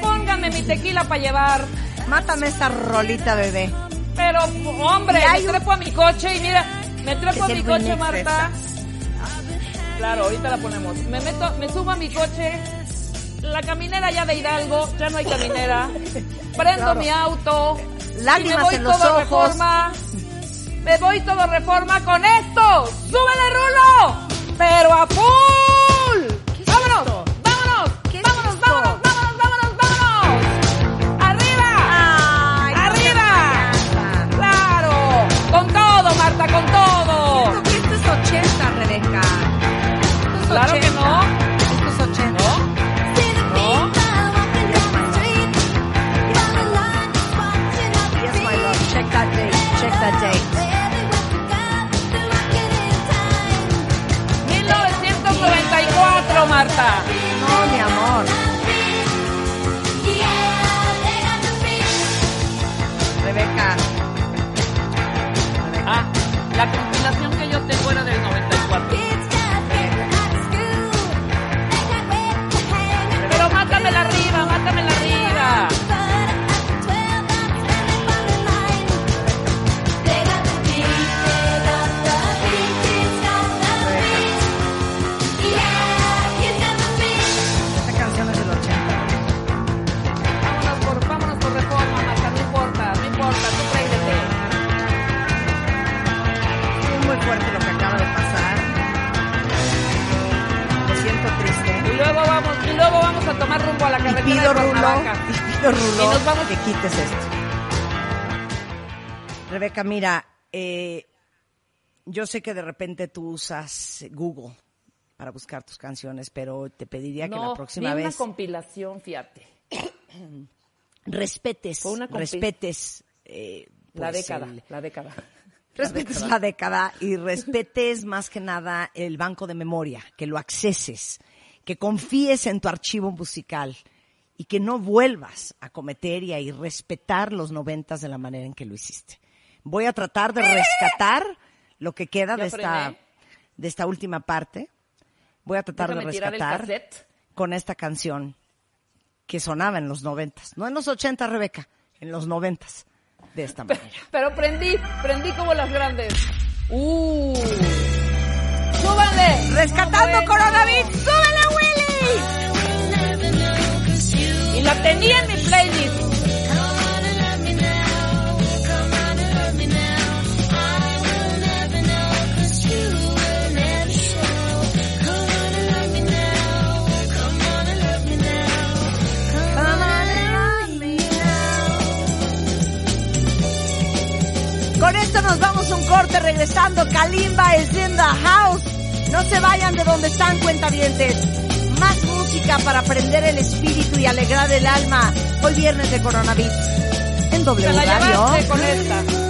S7: Póngame mi tequila para llevar.
S3: Mátame esta rolita, bebé.
S7: Pero, hombre, me
S3: un-
S7: trepo a mi coche y mira, me trepo a mi coche, Marta. Claro, ahorita la ponemos. Me meto, me subo a mi coche. La caminera ya de Hidalgo, ya no hay caminera. Prendo
S3: Claro.
S7: mi auto.
S3: Lágrimas
S7: y me voy
S3: en los
S7: todo
S3: ojos.
S7: reforma. Me voy todo reforma con esto. ¡Súbele, Rulo! ¡Pero a full! ¡Vámonos! ¡Vámonos! ¡Vámonos, vámonos, vámonos, vámonos, vámonos! ¡Arriba! ¡Arriba! ¡Claro! ¡Con todo, Marta, con todo!
S3: Esto, esto es 80, Rebeca. Esto es
S7: Claro que
S3: 80.
S7: no.
S3: Esto es 80.
S7: ¿No?
S3: Yes, my love. Check that date. Check that date. Mira, eh, yo sé que de repente tú usas Google para buscar tus canciones, pero te pediría que la próxima vez
S7: una compilación, fíjate.
S3: respetes,
S7: una
S3: respetes eh,
S7: La
S3: pues,
S7: década,
S3: el-
S7: la década.
S3: respetes la década y respetes más que nada el banco de memoria, que lo acceses, que confíes en tu archivo musical y que no vuelvas a cometer y a irrespetar los noventas de la manera en que lo hiciste. Voy a tratar de rescatar lo que queda de esta, de esta última parte. Voy a tratar
S7: Déjame
S3: de rescatar con esta canción que sonaba en los noventas. No en los ochentas, Rebeca, en los noventas. De esta manera.
S6: Pero prendí, prendí como las grandes. ¡Uh! ¡Súbanle!
S3: ¡Rescatando coronavirus! ¡Súbele, Willy!
S6: Y la tenía en mi playlist.
S3: Esto nos vamos a un corte regresando. Kalimba is in the house. No se vayan de donde están cuentavientes. Más música para prender el espíritu y alegrar el alma. Hoy viernes de coronavirus. En doble radio.
S6: con esta.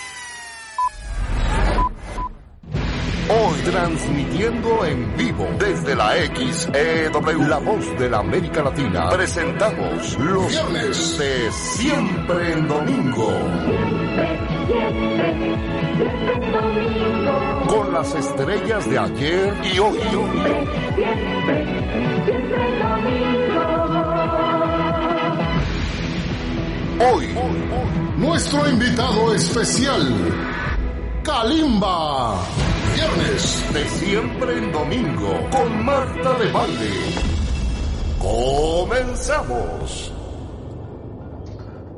S34: Hoy transmitiendo en vivo desde la XEW, la voz de la América Latina, presentamos los viernes de Siempre en Domingo. Con las estrellas de ayer y hoy. Hoy, nuestro invitado especial, Kalimba. Viernes de siempre en domingo con Marta de Valle. Comenzamos.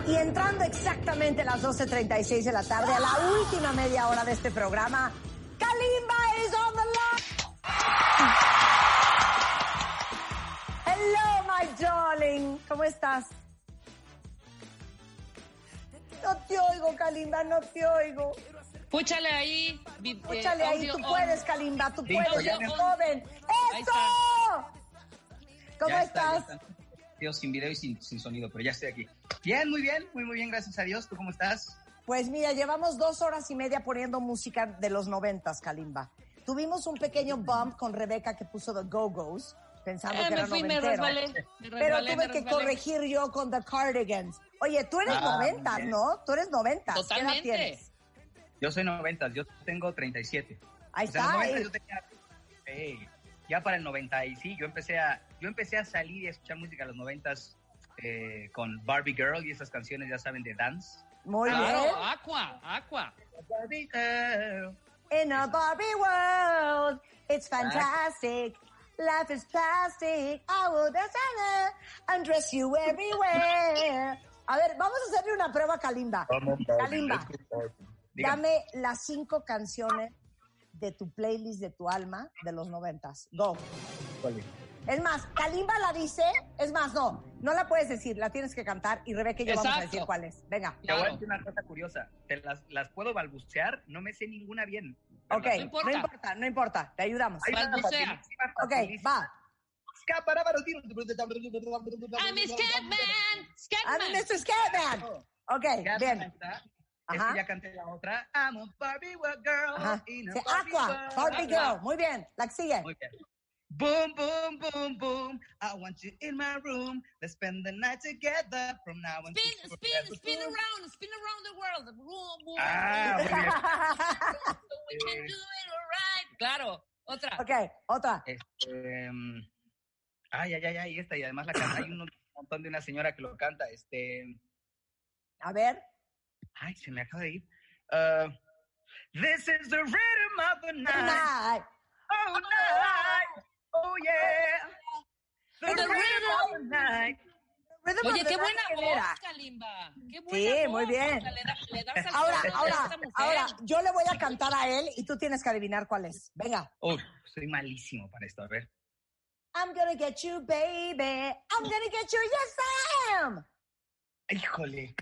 S3: Y entrando exactamente a las 12.36 de la tarde, a la última media hora de este programa, Kalimba is on the line. Hello, my darling. ¿Cómo estás? No te oigo, Kalimba, no te oigo.
S7: Púchale ahí. eh,
S3: Échale ahí, tú
S7: on.
S3: puedes, Kalimba, tú
S7: Sí,
S3: puedes,
S7: ya
S3: eres
S7: me-
S3: joven. ¡Eso! ¿Cómo
S35: Ya está,
S3: estás?
S35: está. Video sin video y sin, sin sonido, pero ya estoy aquí. Bien, muy bien, muy muy bien, gracias a Dios. ¿Tú cómo estás?
S3: Pues mira, llevamos dos horas y media poniendo música de los noventas, Kalimba. Tuvimos un pequeño bump con Rebeca que puso The Go-Go's, pensando
S7: Eh,
S3: que
S7: me
S3: era
S7: fui, me
S3: noventero.
S7: resbalé, me
S3: Pero
S7: resbalé,
S3: tuve
S7: me
S3: que corregir yo con The Cardigans. Oye, tú eres
S35: Ah,
S3: noventas. ¿no? Tú eres noventas. ¿Qué edad
S7: Totalmente.
S3: tienes?
S35: Yo soy 90, yo tengo 37.
S3: Ahí
S35: O sea, en los
S3: está,
S35: 90
S3: eh.
S35: yo tenía- Ey, ya para el 90 y sí, yo empecé a yo empecé a salir y a escuchar música en los 90 eh, con Barbie Girl y esas canciones, ya saben, de dance.
S3: Muy
S7: Claro,
S3: bien.
S7: Aqua, Aqua.
S35: Barbie Girl.
S3: In a Barbie world, it's fantastic. Life is plastic. I will dance and undress you everywhere. A ver, vamos a hacerle una prueba a Kalimba. Kalimba,
S35: Dígame.
S3: dame las cinco canciones de tu playlist de tu alma de los noventas. Go. Es más, Kalimba la dice, es más, no, no la puedes decir, la tienes que cantar y Rebeca y yo vamos a
S35: Exacto.
S3: decir cuál es. Venga.
S35: Te voy a decir una cosa curiosa. Te las, las puedo balbucear, no me sé ninguna bien.
S3: Ok,
S35: las-
S3: no importa, no importa, te ayudamos.
S35: Facilísima,
S3: Ok, va.
S7: I'm a Scatman.
S3: I'm Mr. Scatman. Ok, bien.
S35: Está. Es
S3: Ajá.
S35: que ya canté la otra. I'm a Barbie girl.
S3: Ajá.
S35: in a
S3: Sí,
S35: Barbie
S3: Aqua,
S35: world.
S3: Barbie. Girl. Muy bien, la que sigue.
S35: Muy bien. Boom, boom, boom, boom. I want you in my room. Let's spend the night together from now on.
S7: Spin, spin, spin around, spin around the world. Boom, boom.
S35: Ah, muy bien.
S7: So we can do it alright. Claro, otra.
S3: Ok, otra.
S35: Este, mm, Ay, ay, ay, ay, esta, y además la canta, hay un montón de una señora que lo canta, este...
S3: A ver.
S35: Ay, se me acaba de ir. Uh, this is the rhythm of the night. Oh, night. Oh, yeah. The,
S7: The
S35: rhythm,
S7: rhythm.
S35: of the night.
S3: Rhythm
S7: Oye,
S3: of the
S7: qué buena
S3: Night, ¿quién
S7: voz? Kalimba. Qué buena
S3: Sí,
S7: voz.
S3: muy bien.
S7: O sea, le da- le das al
S3: Ahora, ahora, ahora, yo le voy a cantar a él y tú tienes que adivinar cuál es. Venga.
S35: Oh, soy malísimo para esto, a ver.
S3: I'm gonna get you, baby. I'm gonna get you, yes I am.
S35: Híjole.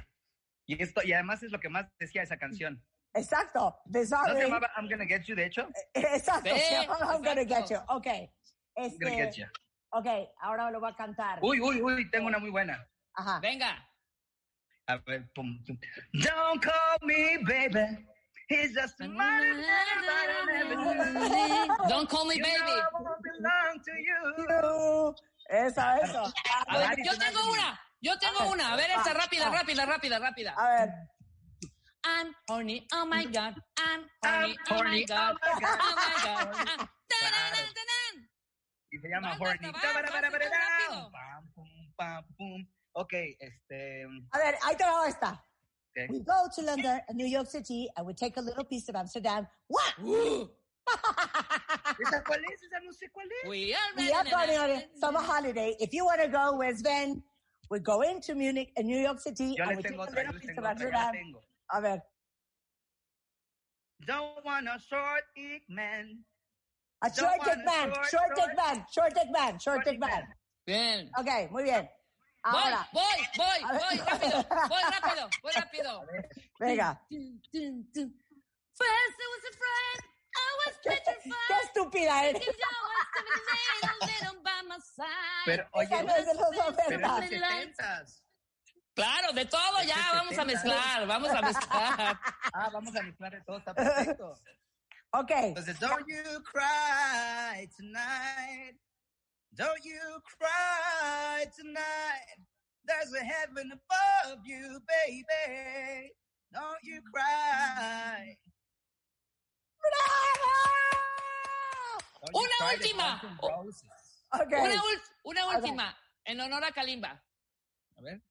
S35: Y esto, y además es lo que más decía esa canción.
S3: Exacto. De
S35: ¿No se llamaba I'm Gonna Get You, de hecho?
S3: Exacto.
S35: Sí,
S3: se I'm gonna get you. Ok.
S35: I'm Gonna Get
S3: Este,
S35: You.
S3: ok, ahora lo voy a cantar.
S35: Uy, uy, uy, tengo una muy buena.
S3: Ajá.
S7: Venga.
S35: A ver, pum, pum. Don't call me baby. He's just knew.
S7: Don't call me
S35: You
S7: baby.
S35: know I won't belong to you.
S3: Eso, eso.
S7: A ver, yo tengo una. Yo tengo una. A ver, esta rápida, rápida, rápida, rápida.
S3: A ver.
S7: I'm horny, oh my god. I'm horny,
S35: I'm
S7: oh my
S35: horny,
S7: god.
S35: oh my God.
S7: Oh my god. Ah.
S35: Y se llama Horny. Pam, pum, pam, pum. Ok, este.
S3: A ver, ahí te va esta.
S35: ok.
S3: We go to London and New York City and we take a little piece of Amsterdam. What?
S35: ¿Esa cuál es? Esa no sé cuál es.
S7: We are
S3: We are going on a summer holiday. If you want to go with Sven, we go into Munich and New York City
S35: Yo
S3: and we take
S35: tengo
S3: a
S35: otra,
S3: little
S35: yo les
S3: piece
S35: tengo
S3: of
S35: otra, la tengo.
S3: A ver.
S35: Don't want a short dick man.
S3: A
S35: Don't
S3: short dick man,
S35: short,
S3: short dick man, short dick man, short dick man.
S7: Bien.
S3: Ok, muy bien. Ahora,
S7: Voy, voy, voy, voy rápido, voy rápido, voy rápido.
S3: venga.
S7: First I was afraid, I was petrified.
S3: Qué estúpida eres.
S7: Because you were standing little by my side.
S35: Pero, oye,
S3: no es de los
S35: pero
S3: noventas.
S35: es de setentas.
S7: Claro, de todo ya,
S35: Este
S7: vamos a mezclar, vamos a mezclar.
S35: Ah, vamos a mezclar de todo, está perfecto.
S3: Ok.
S35: Entonces, don't you cry tonight. Don't you cry tonight. There's a heaven above you, baby. Don't you cry. You
S7: Una última.
S35: Guns N' Roses.
S3: Ok.
S7: Una, ul- una última, en honor a Kalimba.
S35: A ver.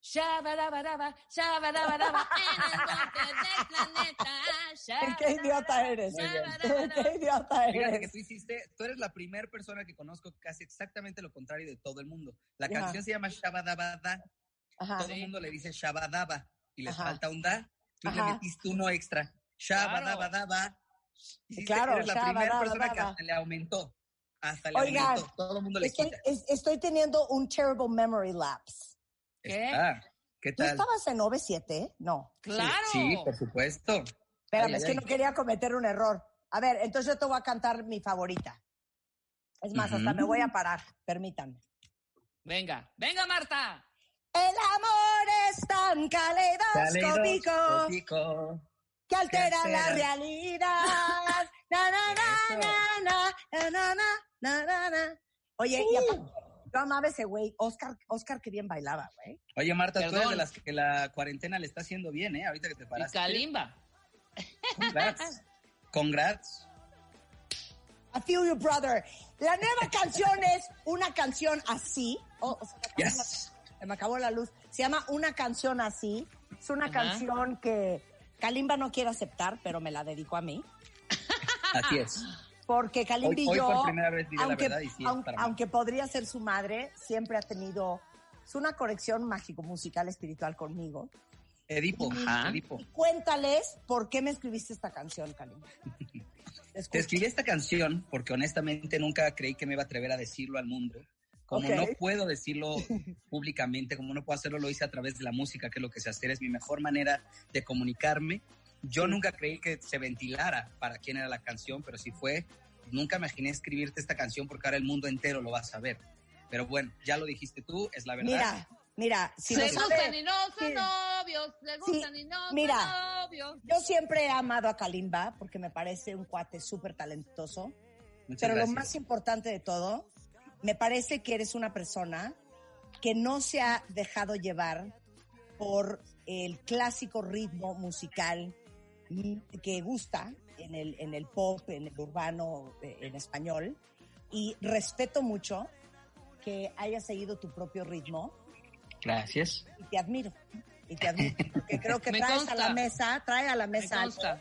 S7: Shabadabadaba, shabadabadaba, en el monte del planeta.
S3: Qué idiota eres. Qué idiota
S35: Fíjate que
S3: eres.
S35: tú hiciste, tú eres la primera persona que conozco casi exactamente lo contrario de todo el mundo. La
S3: Ajá.
S35: canción se llama Shabadabada.
S3: Ajá.
S35: Todo el mundo le dice Shabadaba y le falta un da. Tú le
S3: Ajá.
S35: metiste uno extra. Shabadabadaba. Hiciste-
S3: Claro,
S35: eres la primera persona que hasta le aumentó. Hasta le
S3: Oigan,
S35: aumentó. Todo el mundo le
S3: estoy,
S35: quita.
S3: es- estoy teniendo un terrible memory lapse.
S7: ¿Qué?
S35: ¿Qué
S3: ¿Tú estabas en OV7? No.
S7: Claro.
S35: Sí, por supuesto.
S3: Espérame,
S35: Ay,
S3: es
S35: ay,
S3: que
S35: ay.
S3: no quería cometer un error. A ver, entonces yo te voy a cantar mi favorita. Es más, hasta me voy a parar. Permítanme.
S7: Venga, venga Marta.
S3: El amor es tan caleidoscópico
S35: Caleidoscópico.
S3: Que altera
S35: que
S3: la realidad. Na, na, na, na, na, na, na, na, na, na. Oye, y aparte, yo amaba ese güey. Oscar, Oscar, que bien bailaba, güey.
S35: Oye, Marta, tú
S7: Perdón.
S35: eres de las que la cuarentena le está haciendo bien, ¿eh? Ahorita que te
S7: Y
S35: paraste.
S7: Kalimba.
S35: Congrats. Congrats.
S3: I feel you, brother. La nueva canción es una canción así. Oh, o sea, me, acabó
S35: Yes.
S3: la, me acabó la luz. Se llama Una canción así. Es una canción que Kalimba no quiere aceptar, pero me la dedicó a mí.
S35: Así es.
S3: Porque Kalimba
S35: Hoy-
S3: y
S35: hoy
S3: yo,
S35: por primera vez diré la
S3: aunque,
S35: verdad y sí es
S3: aun-
S35: para mí.
S3: aunque podría ser su madre, siempre ha tenido es una conexión mágico-musical espiritual conmigo.
S35: Edipo.
S7: Ajá.
S35: Edipo.
S3: Cuéntales por qué me escribiste esta canción, Kalimba.
S35: Te escribí esta canción porque honestamente nunca creí que me iba a atrever a decirlo al mundo. Como no puedo decirlo públicamente, como no puedo hacerlo, lo hice a través de la música, que es lo que sé hacer, es mi mejor manera de comunicarme. Yo nunca creí que se ventilara para quién era la canción, pero si fue, nunca imaginé escribirte esta canción porque ahora el mundo entero lo va a saber. Pero bueno, ya lo dijiste tú, es la verdad.
S3: Mira, mira, si
S7: Se
S3: lo
S7: gustan
S3: sabe-
S7: y no son
S3: Sí.
S7: novios, se
S3: Sí,
S7: gustan y no
S3: mira.
S7: son novios.
S3: Yo siempre he amado a Kalimba porque me parece un cuate súper talentoso.
S35: Muchas
S3: Pero lo más importante de todo, me parece que eres una persona que no se ha dejado llevar por el clásico ritmo musical que gusta en el, en el pop, en el urbano, eh, en español, y respeto mucho que hayas seguido tu propio ritmo
S35: Gracias.
S3: y te admiro. Y te admiro. Porque creo que traes
S35: consta.
S3: a la mesa, trae a la mesa
S7: Me
S3: algo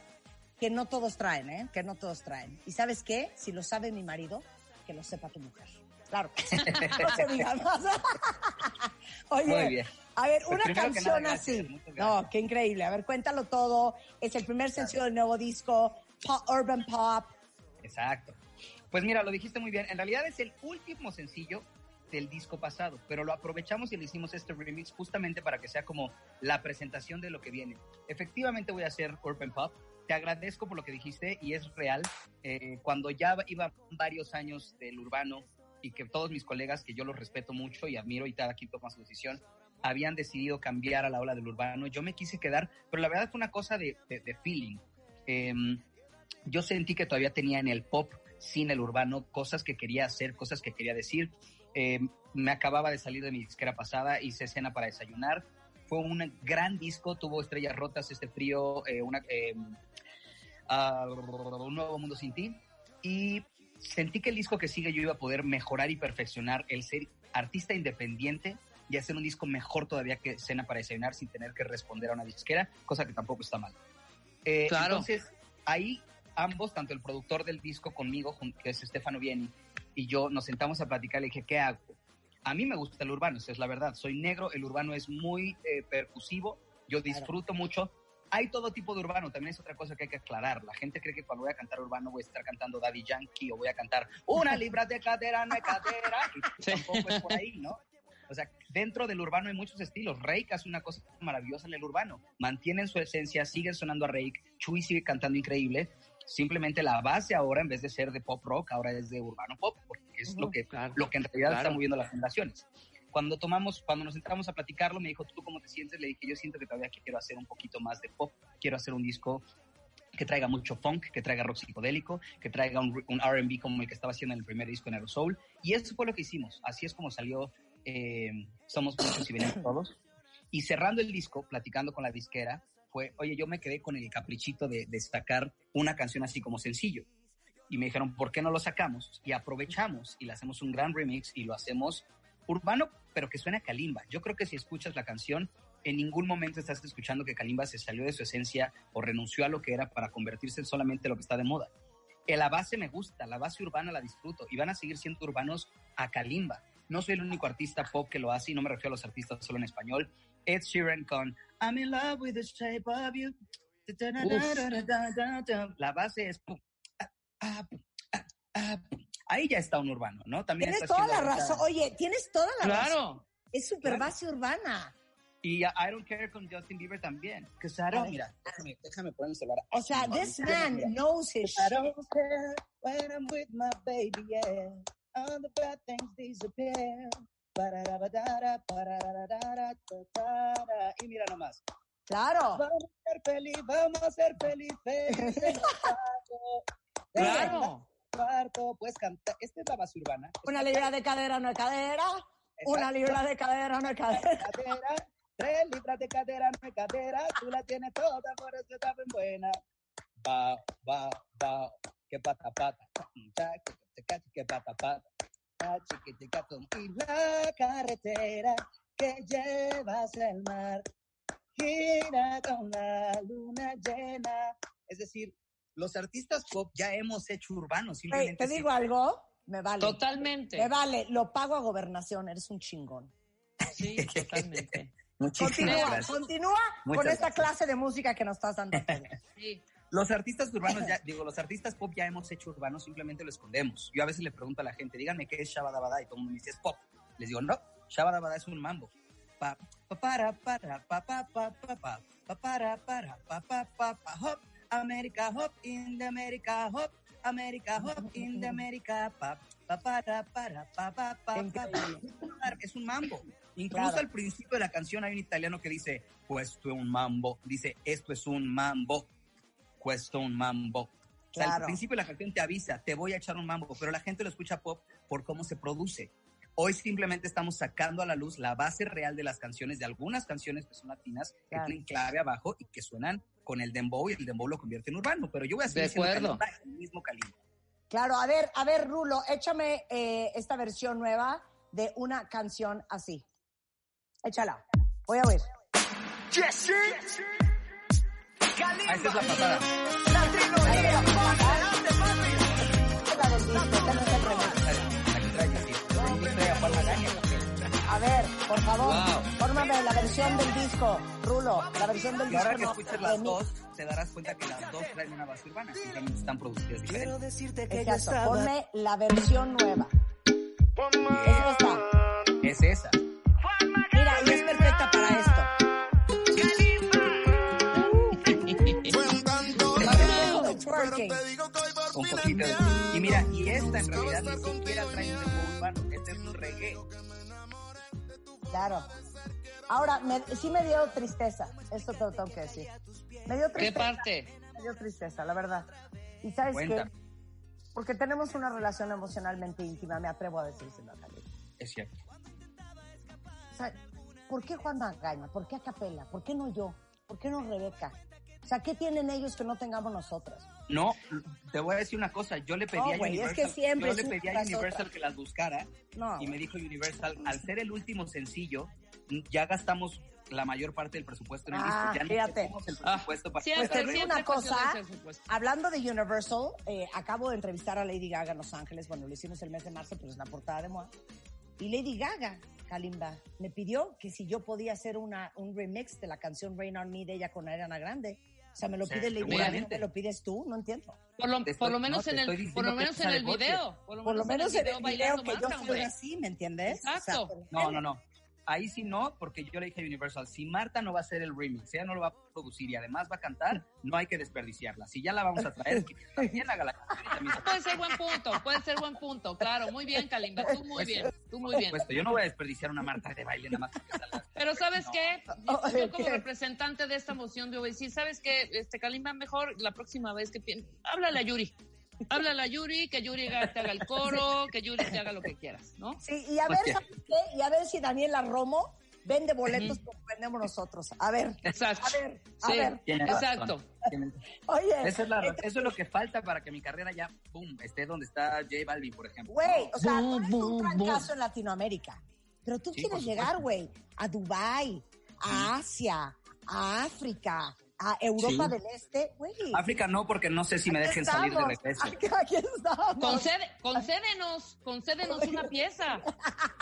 S3: que no todos traen, ¿eh? Que no todos traen. ¿Y sabes qué? Si lo sabe mi marido, que lo sepa tu mujer. Claro. no se diga más. Oye,
S35: Muy bien.
S3: a ver,
S35: Pues
S3: una canción
S35: nada,
S3: así. No, qué increíble. A ver, cuéntalo todo. Es el primer sencillo del nuevo disco, pop, Urban Pop.
S35: Exacto. Pues mira, lo dijiste muy bien. En realidad es el último sencillo del disco pasado, pero lo aprovechamos y le hicimos este remix justamente para que sea como la presentación de lo que viene. Efectivamente voy a hacer Urban Pop. Te agradezco por lo que dijiste y es real. Eh, cuando ya iba varios años del urbano y que todos mis colegas, que yo los respeto mucho y admiro y cada quien toma su decisión, habían decidido cambiar a la ola del urbano, yo me quise quedar, pero la verdad fue una cosa de, de- de feeling. Em, yo sentí que todavía tenía en el pop, sin el urbano, cosas que quería hacer, cosas que quería decir. Eh, me acababa de salir de mi disquera pasada, hice escena para desayunar. Fue un gran disco, tuvo estrellas rotas, este frío, eh, una, eh, ah, un nuevo mundo sin ti. Y sentí que el disco que sigue yo iba a poder mejorar y perfeccionar el ser artista independiente y hacer un disco mejor todavía que escena para desayunar sin tener que responder a una disquera, cosa que tampoco está mal. Eh,
S7: Claro.
S35: Entonces, ahí ambos, tanto el productor del disco conmigo, que es Stefano Vieni, y yo nos sentamos a platicar, le dije, ¿qué hago? A mí me gusta el urbano, esa es la verdad. Soy negro, el urbano es muy eh, percusivo, yo disfruto mucho. Hay todo tipo de urbano, también es otra cosa que hay que aclarar. La gente cree que cuando voy a cantar urbano voy a estar cantando Daddy Yankee o voy a cantar una libra de cadera, no cadera, y tampoco es por ahí, ¿no? O sea, dentro del urbano hay muchos estilos. Rake hace una cosa maravillosa en el urbano. Mantienen su esencia, siguen sonando a Rake. Chuy sigue cantando increíble. Simplemente la base ahora, en vez de ser de pop rock, ahora es de urbano pop, porque es lo, que, lo que en realidad
S7: claro.
S35: está moviendo las generaciones. Cuando tomamos, cuando nos entramos a platicarlo, me dijo, ¿tú cómo te sientes? Le dije, yo siento que todavía quiero hacer un poquito más de pop. Quiero hacer un disco que traiga mucho funk, que traiga rock psicodélico, que traiga un, un R&B como el que estaba haciendo en el primer disco en Aerosol. Y eso fue lo que hicimos. Así es como salió eh, Somos Muchos y Venimos Todos. Y cerrando el disco, platicando con la disquera, fue, oye, yo me quedé con el caprichito de, de sacar una canción así como sencillo. Y me dijeron, ¿por qué no lo sacamos? Y aprovechamos y le hacemos un gran remix y lo hacemos urbano, pero que suena a Kalimba. Yo creo que si escuchas la canción, en ningún momento estás escuchando que Kalimba se salió de su esencia o renunció a lo que era para convertirse en solamente lo que está de moda. La base me gusta, la base urbana la disfruto y van a seguir siendo urbanos a Kalimba. No soy el único artista pop que lo hace y no me refiero a los artistas solo en español. Ed Sheeran con I'm in love with the shape of you. La base es ah, ah, ah. Ahí ya está un urbano, ¿no? También
S3: Tienes toda la razón. Oye, tienes toda la
S35: Claro.
S3: razón. Es super
S35: Claro.
S3: base urbana.
S35: Y I Don't Care con Justin Bieber también. Que don't, mira, déjame, déjame poner el celular.
S3: O sea, this man knows his
S35: I don't care when I'm with my baby, yeah. All the bad things disappear. Y mira nomás.
S3: Claro.
S35: Vamos a ser feliz, vamos a ser cuarto.
S3: Claro.
S35: El Cuarto, pues cantar. Esta es la base urbana.
S3: Una libra de cadera no es cadera. Una libra de cadera no es cadera.
S35: cadera, tres libras de cadera, no es cadera, tú la tienes toda, por eso está bien buena. Va, va, va, que pata, pata, cha, que pata, pata, y la carretera que llevas al mar, gira con la luna llena. Es decir, los artistas pop ya hemos hecho urbanos,
S3: Hey,
S35: simplemente.
S3: te digo algo, me vale.
S7: Totalmente.
S3: Me vale, lo pago a gobernación, eres un chingón.
S7: Sí, totalmente.
S35: Muchísimas
S3: Continúa,
S35: gracias.
S3: continúa
S35: Muchas
S3: con esta
S35: gracias.
S3: clase de música que nos estás dando.
S7: Sí.
S35: Los artistas urbanos ya, digo, los artistas pop ya hemos hecho urbanos, simplemente lo escondemos. Yo a veces le pregunto a la gente, díganme qué es Shabadabada y todo el mundo me dice es pop. Les digo, no, Shabadabada es un mambo. Pa, pa, para, para, pa, pa, pa, pa, pa, pa, para, para, pa, pa, pa, pa, hop, America, hop, in the America, hop, America, hop, in the America, pa, pa, para, para, pa, pa, pa. Es un mambo. Incluso
S3: Claro.
S35: al principio de la canción hay un italiano que dice, questo es un mambo. Dice, esto es un mambo. Questo un mambo. O sea, al
S3: Claro.
S35: principio de la canción te avisa, te voy a echar un mambo, pero la gente lo escucha pop por cómo se produce. Hoy simplemente estamos sacando a la luz la base real de las canciones, de algunas canciones que son latinas, que
S3: Claro.
S35: tienen clave abajo y que suenan con el dembow y el dembow lo convierte en urbano. Pero yo voy a seguir
S7: De
S35: siendo el mismo Kalimba.
S3: Claro, a ver, a ver, Rulo, échame eh, esta versión nueva de una canción así. Échala. Voy a oír.
S36: Jesse.
S35: Esa es la pasada.
S3: La trilogía. Adelante, papi. Esta es la del disco, esta no es
S35: a
S3: ver, por favor,
S35: Wow.
S3: fórmame la versión del disco, Rulo, la versión del
S35: Y
S3: disco.
S35: ahora que
S3: no,
S35: escuches las dos, te darás cuenta que las dos traen una base urbana, simplemente están producidas diferentes.
S36: decirte
S3: Exacto, ponme la versión nueva. Es esta.
S35: Es esa.
S3: Mira, y es perfecta para esto.
S35: Un poquito de... Y mira, y esta en realidad ni siquiera trae un urbano, este es un reggae.
S3: Claro. Ahora, me- sí me dio tristeza, esto te lo tengo que decir. Me dio
S7: ¿Qué
S3: tristeza.
S7: parte?
S3: Me dio tristeza, la verdad. ¿Y sabes
S35: Cuenta.
S3: qué? Porque tenemos una relación emocionalmente íntima, me atrevo a decírselo a Cali.
S35: Es cierto.
S3: O sea, ¿por qué Juan Magaña? ¿Por qué Acapela? ¿Por qué no yo? ¿Por qué no Rebeca? O sea, ¿qué tienen ellos que no tengamos nosotros?
S35: No, te voy a decir una cosa, yo le pedí
S3: No,
S35: a
S3: es
S35: Universal,
S3: que siempre
S35: yo
S3: es
S35: le pedí a Universal
S3: otra.
S35: que las buscara
S3: No,
S35: y me dijo Universal, al ser el último sencillo, ya gastamos la mayor parte del presupuesto en el
S3: Ah,
S35: disco, ya no
S3: fíjate.
S35: tenemos el presupuesto para
S3: Pues te digo una cosa, hablando de Universal, eh, acabo de entrevistar a Lady Gaga en Los Ángeles, bueno, lo hicimos el mes de marzo, pero es la portada de Moa. Y Lady Gaga, Kalimba, me pidió que si yo podía hacer una, un remix de la canción Rain on Me de ella con Ariana Grande. O sea, me lo
S35: Sí,
S3: pide Lady Gaga, ¿no
S35: seguramente.
S3: me lo pides tú? No entiendo.
S7: Por lo, por lo menos
S35: no,
S7: en el, por lo menos en el video.
S3: Por lo menos en el video que yo así, ¿me entiendes?
S7: Exacto.
S3: O sea,
S35: No, no, no. Ahí sí no, porque yo le dije a Universal, si Marta no va a hacer el remix, ella no lo va a producir y además va a cantar, no hay que desperdiciarla. Si ya la vamos a traer, que también haga la también
S7: Puede ser buen punto, puede ser buen punto, claro. Muy bien, Kalimba, tú muy bien, tú muy
S35: Por
S7: bien.
S35: supuesto, yo no voy a desperdiciar una Marta de baile nada más.
S7: Pero ¿sabes
S35: No.
S7: qué?
S3: Oh,
S7: Yo como representante de esta moción de decir, ¿sabes qué? Este Kalimba, mejor la próxima vez que háblale a Yuri. Háblale a Yuri, que Yuri haga- te haga el coro, que Yuri te haga lo que quieras, ¿no?
S3: Sí, y a ver,
S35: Ok.
S3: ¿sabes qué? Y a ver si Daniela Romo vende boletos como vendemos nosotros. A ver,
S7: Exacto.
S3: a ver, a
S7: Sí,
S3: ver.
S7: Exacto.
S3: Oye,
S35: Eso es, la-
S3: entonces,
S35: eso es lo que falta para que mi carrera ya, boom, esté donde está J Balvin, por ejemplo.
S3: güey, o sea,
S7: Boom,
S3: tú eres un
S7: boom,
S3: en Latinoamérica. Pero tú
S35: Sí,
S3: quieres llegar, güey, a Dubai, a Asia, a África, a Europa
S35: Sí.
S3: del Este, güey.
S35: África no, porque no sé si me dejen salir de regreso.
S3: Aquí, aquí estamos.
S7: Concede, concédenos, concédenos una pieza.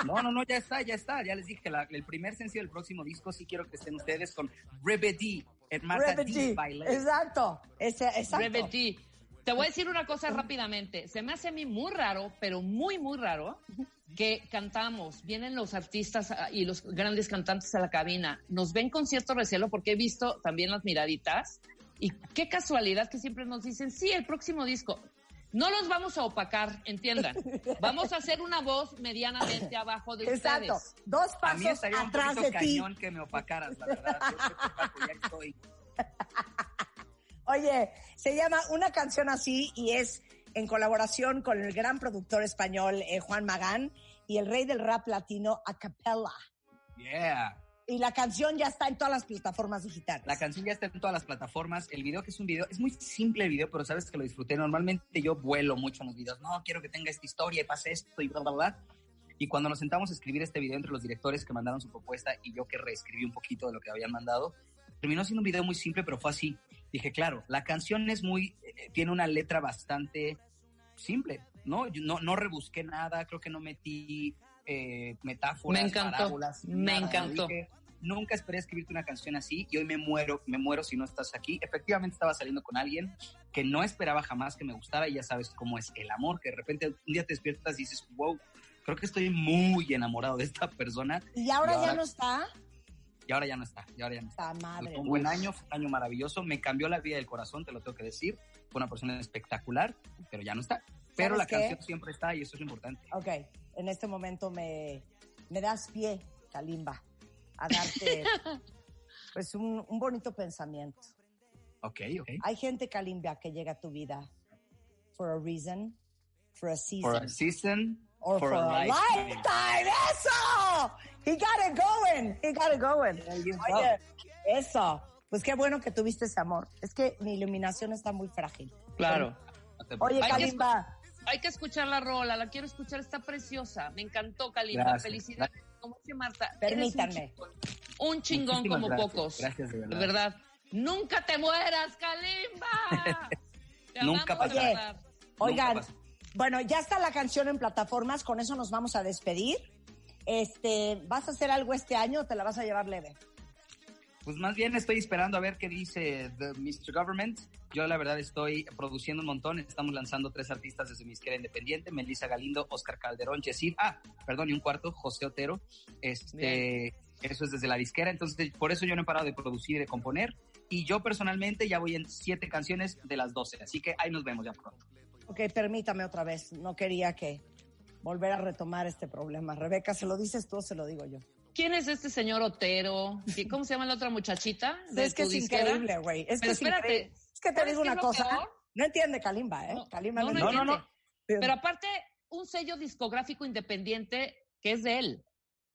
S35: No, no, no, ya está, ya está. Ya les dije, la- el primer sencillo del próximo disco sí quiero que estén ustedes con Rebedi, en Marta
S3: Rebe
S35: D.
S3: G.
S35: Baile.
S3: Exacto, ese, exacto.
S7: Rebe G. Te voy a decir una cosa rápidamente. Se me hace a mí muy raro, pero muy, muy raro, que cantamos, vienen los artistas ah, y los grandes cantantes a la cabina, nos ven con cierto recelo porque he visto también las miraditas y qué casualidad que siempre nos dicen, sí, el próximo disco. No los vamos a opacar, entiendan. Vamos a hacer una voz medianamente abajo de
S3: Exacto.
S7: ustedes.
S3: Dos
S35: A mí
S3: pasos
S35: estaría un
S3: atrás
S35: poquito
S3: de ti.
S35: cañón que me opacaras, la verdad. Yo estoy.
S3: Oye, se llama Una canción así y es en colaboración con el gran productor español eh, Juan Magán y el rey del rap latino a capella.
S35: Yeah.
S3: Y la canción ya está en todas las plataformas digitales.
S35: La canción ya está en todas las plataformas. El video que es un video, es muy simple el video, pero sabes que lo disfruté. Normalmente yo vuelo mucho en los videos. No, quiero que tenga esta historia y pase esto y bla, bla, bla. Y cuando nos sentamos a escribir este video entre los directores que mandaron su propuesta y yo que reescribí un poquito de lo que habían mandado, terminó siendo un video muy simple, pero fue así. Dije, claro, la canción es muy, eh, tiene una letra bastante simple, ¿no? Yo no, no rebusqué nada, creo que no metí eh, metáforas,
S7: Me encantó,
S35: parábolas,
S7: me
S35: nada.
S7: encantó.
S35: Dije, nunca esperé escribirte una canción así y hoy me muero, me muero si no estás aquí. Efectivamente estaba saliendo con alguien que no esperaba jamás que me gustara y ya sabes cómo es el amor, que de repente un día te despiertas y dices, wow, creo que estoy muy enamorado de esta persona.
S3: Y ahora ya no está.
S35: Y ahora ya no está, y ahora ya no está.
S3: Madre.
S35: Fue un buen año, fue un año maravilloso, me cambió la vida del corazón, te lo tengo que decir. Fue una persona espectacular, pero ya no está. Pero
S3: ¿Sabes
S35: la
S3: qué?
S35: canción siempre está y eso es lo importante.
S3: Ok, en este momento me, me das pie, Kalimba, a darte pues un, un bonito pensamiento.
S35: Ok, ok.
S3: Hay gente, Kalimba, que llega a tu vida for a reason, for a season.
S35: For a season,
S3: or for, a, lifetime. ¡Eso! He got it going. He got it going. Oye, eso. Pues qué bueno que tuviste ese amor. Es que mi iluminación está muy frágil.
S7: Claro.
S3: Oye,
S7: Hay que
S3: Kalimba,
S7: hay que escuchar la rola, la quiero escuchar, está preciosa. Me encantó, Kalimba.
S35: Gracias,
S7: Felicidades. Como dice Marta,
S3: Permítanme.
S7: Un chingón, un chingón como
S35: gracias,
S7: pocos.
S35: gracias, de verdad.
S7: De verdad. Nunca te mueras, Kalimba. Te
S35: Nunca pasará.
S3: Oigan. Bueno, ya está la canción en plataformas, con eso nos vamos a despedir. Este, ¿vas a hacer algo este año o te la vas a llevar leve?
S35: Pues más bien estoy esperando a ver qué dice The Mr. Government. Yo la verdad estoy produciendo un montón. Estamos lanzando tres artistas desde mi izquierda independiente. Melissa Galindo, Oscar Calderón, Yesid. Ah, perdón, y un cuarto, José Otero. Este, eso es desde la disquera. Entonces, por eso yo no he parado de producir y de componer. Y yo personalmente ya voy en siete canciones de las doce. Así que ahí nos vemos ya pronto.
S3: Ok, permítame otra vez. No quería que volver a retomar este problema. Rebeca, ¿se lo dices tú o se lo digo yo?
S7: ¿Quién es este señor Otero? ¿Y ¿Cómo se llama la otra muchachita? de
S3: es que es
S7: disquera?
S3: increíble, güey. Es que
S7: Pero espérate.
S3: increíble. Es que te
S7: ¿sabes
S3: digo una cosa.
S7: peor?
S3: No entiende Kalimba, ¿eh? Kalimba
S7: No, no,
S3: entiende.
S7: entiende. Pero aparte, un sello discográfico independiente que es de él.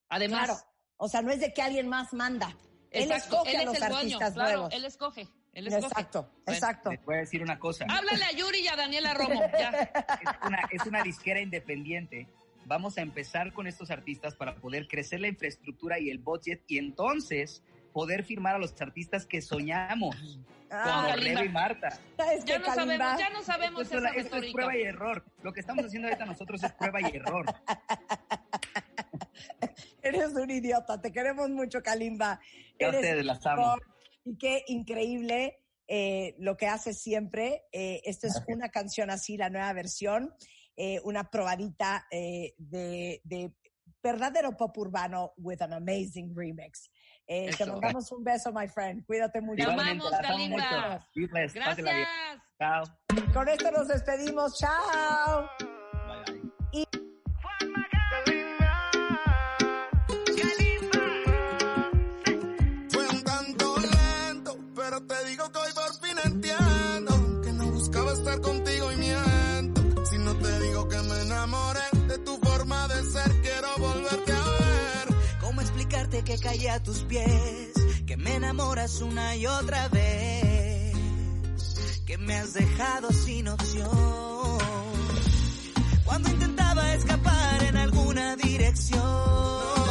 S7: Además.
S3: Claro. O sea, no es de que alguien más manda. Él escoge
S7: él
S3: a los
S7: el dueño, claro. Él escoge. Él escoge.
S3: Exacto,
S7: Bueno.
S3: exacto.
S35: Les voy a decir una cosa.
S7: Háblale a Yuri y a Daniela Romo. Ya.
S35: es una, es una disquera independiente. Vamos a empezar con estos artistas para poder crecer la infraestructura y el budget y entonces poder firmar a los artistas que soñamos,
S3: Ah,
S35: como. Rebe y Marta.
S3: ¿Sabes
S7: Ya no sabemos, ya no sabemos
S35: Esto, es
S7: esa
S35: la- esto es prueba y error. Lo que estamos haciendo ahorita nosotros es prueba y error.
S3: Eres un idiota, te queremos mucho, Kalimba.
S35: Ya
S3: Eres
S35: ustedes amo.
S3: chingón. Y qué increíble eh, lo que haces siempre. Eh, esto es una canción así, la nueva versión, eh, una probadita eh, de, de verdadero pop urbano with an amazing remix. Eh, te mandamos un beso, my friend. Cuídate mucho.
S35: Igualmente,
S7: amamos, Kalimba.
S35: bien.
S7: Gracias.
S35: Chao.
S3: Con esto nos despedimos. Chao.
S26: Fue que
S36: caí a tus pies? Que me enamoras una y otra vez. Que me has dejado sin opción. Cuando intentaba escapar en alguna dirección.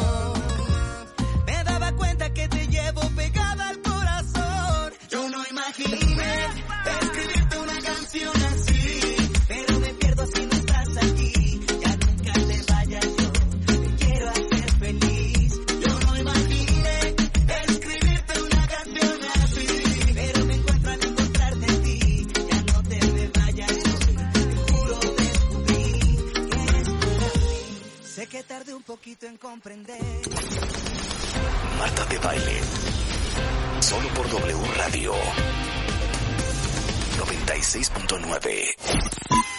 S36: Poquito en comprender.
S1: Marta de Baile. Solo por W Radio. 96.9.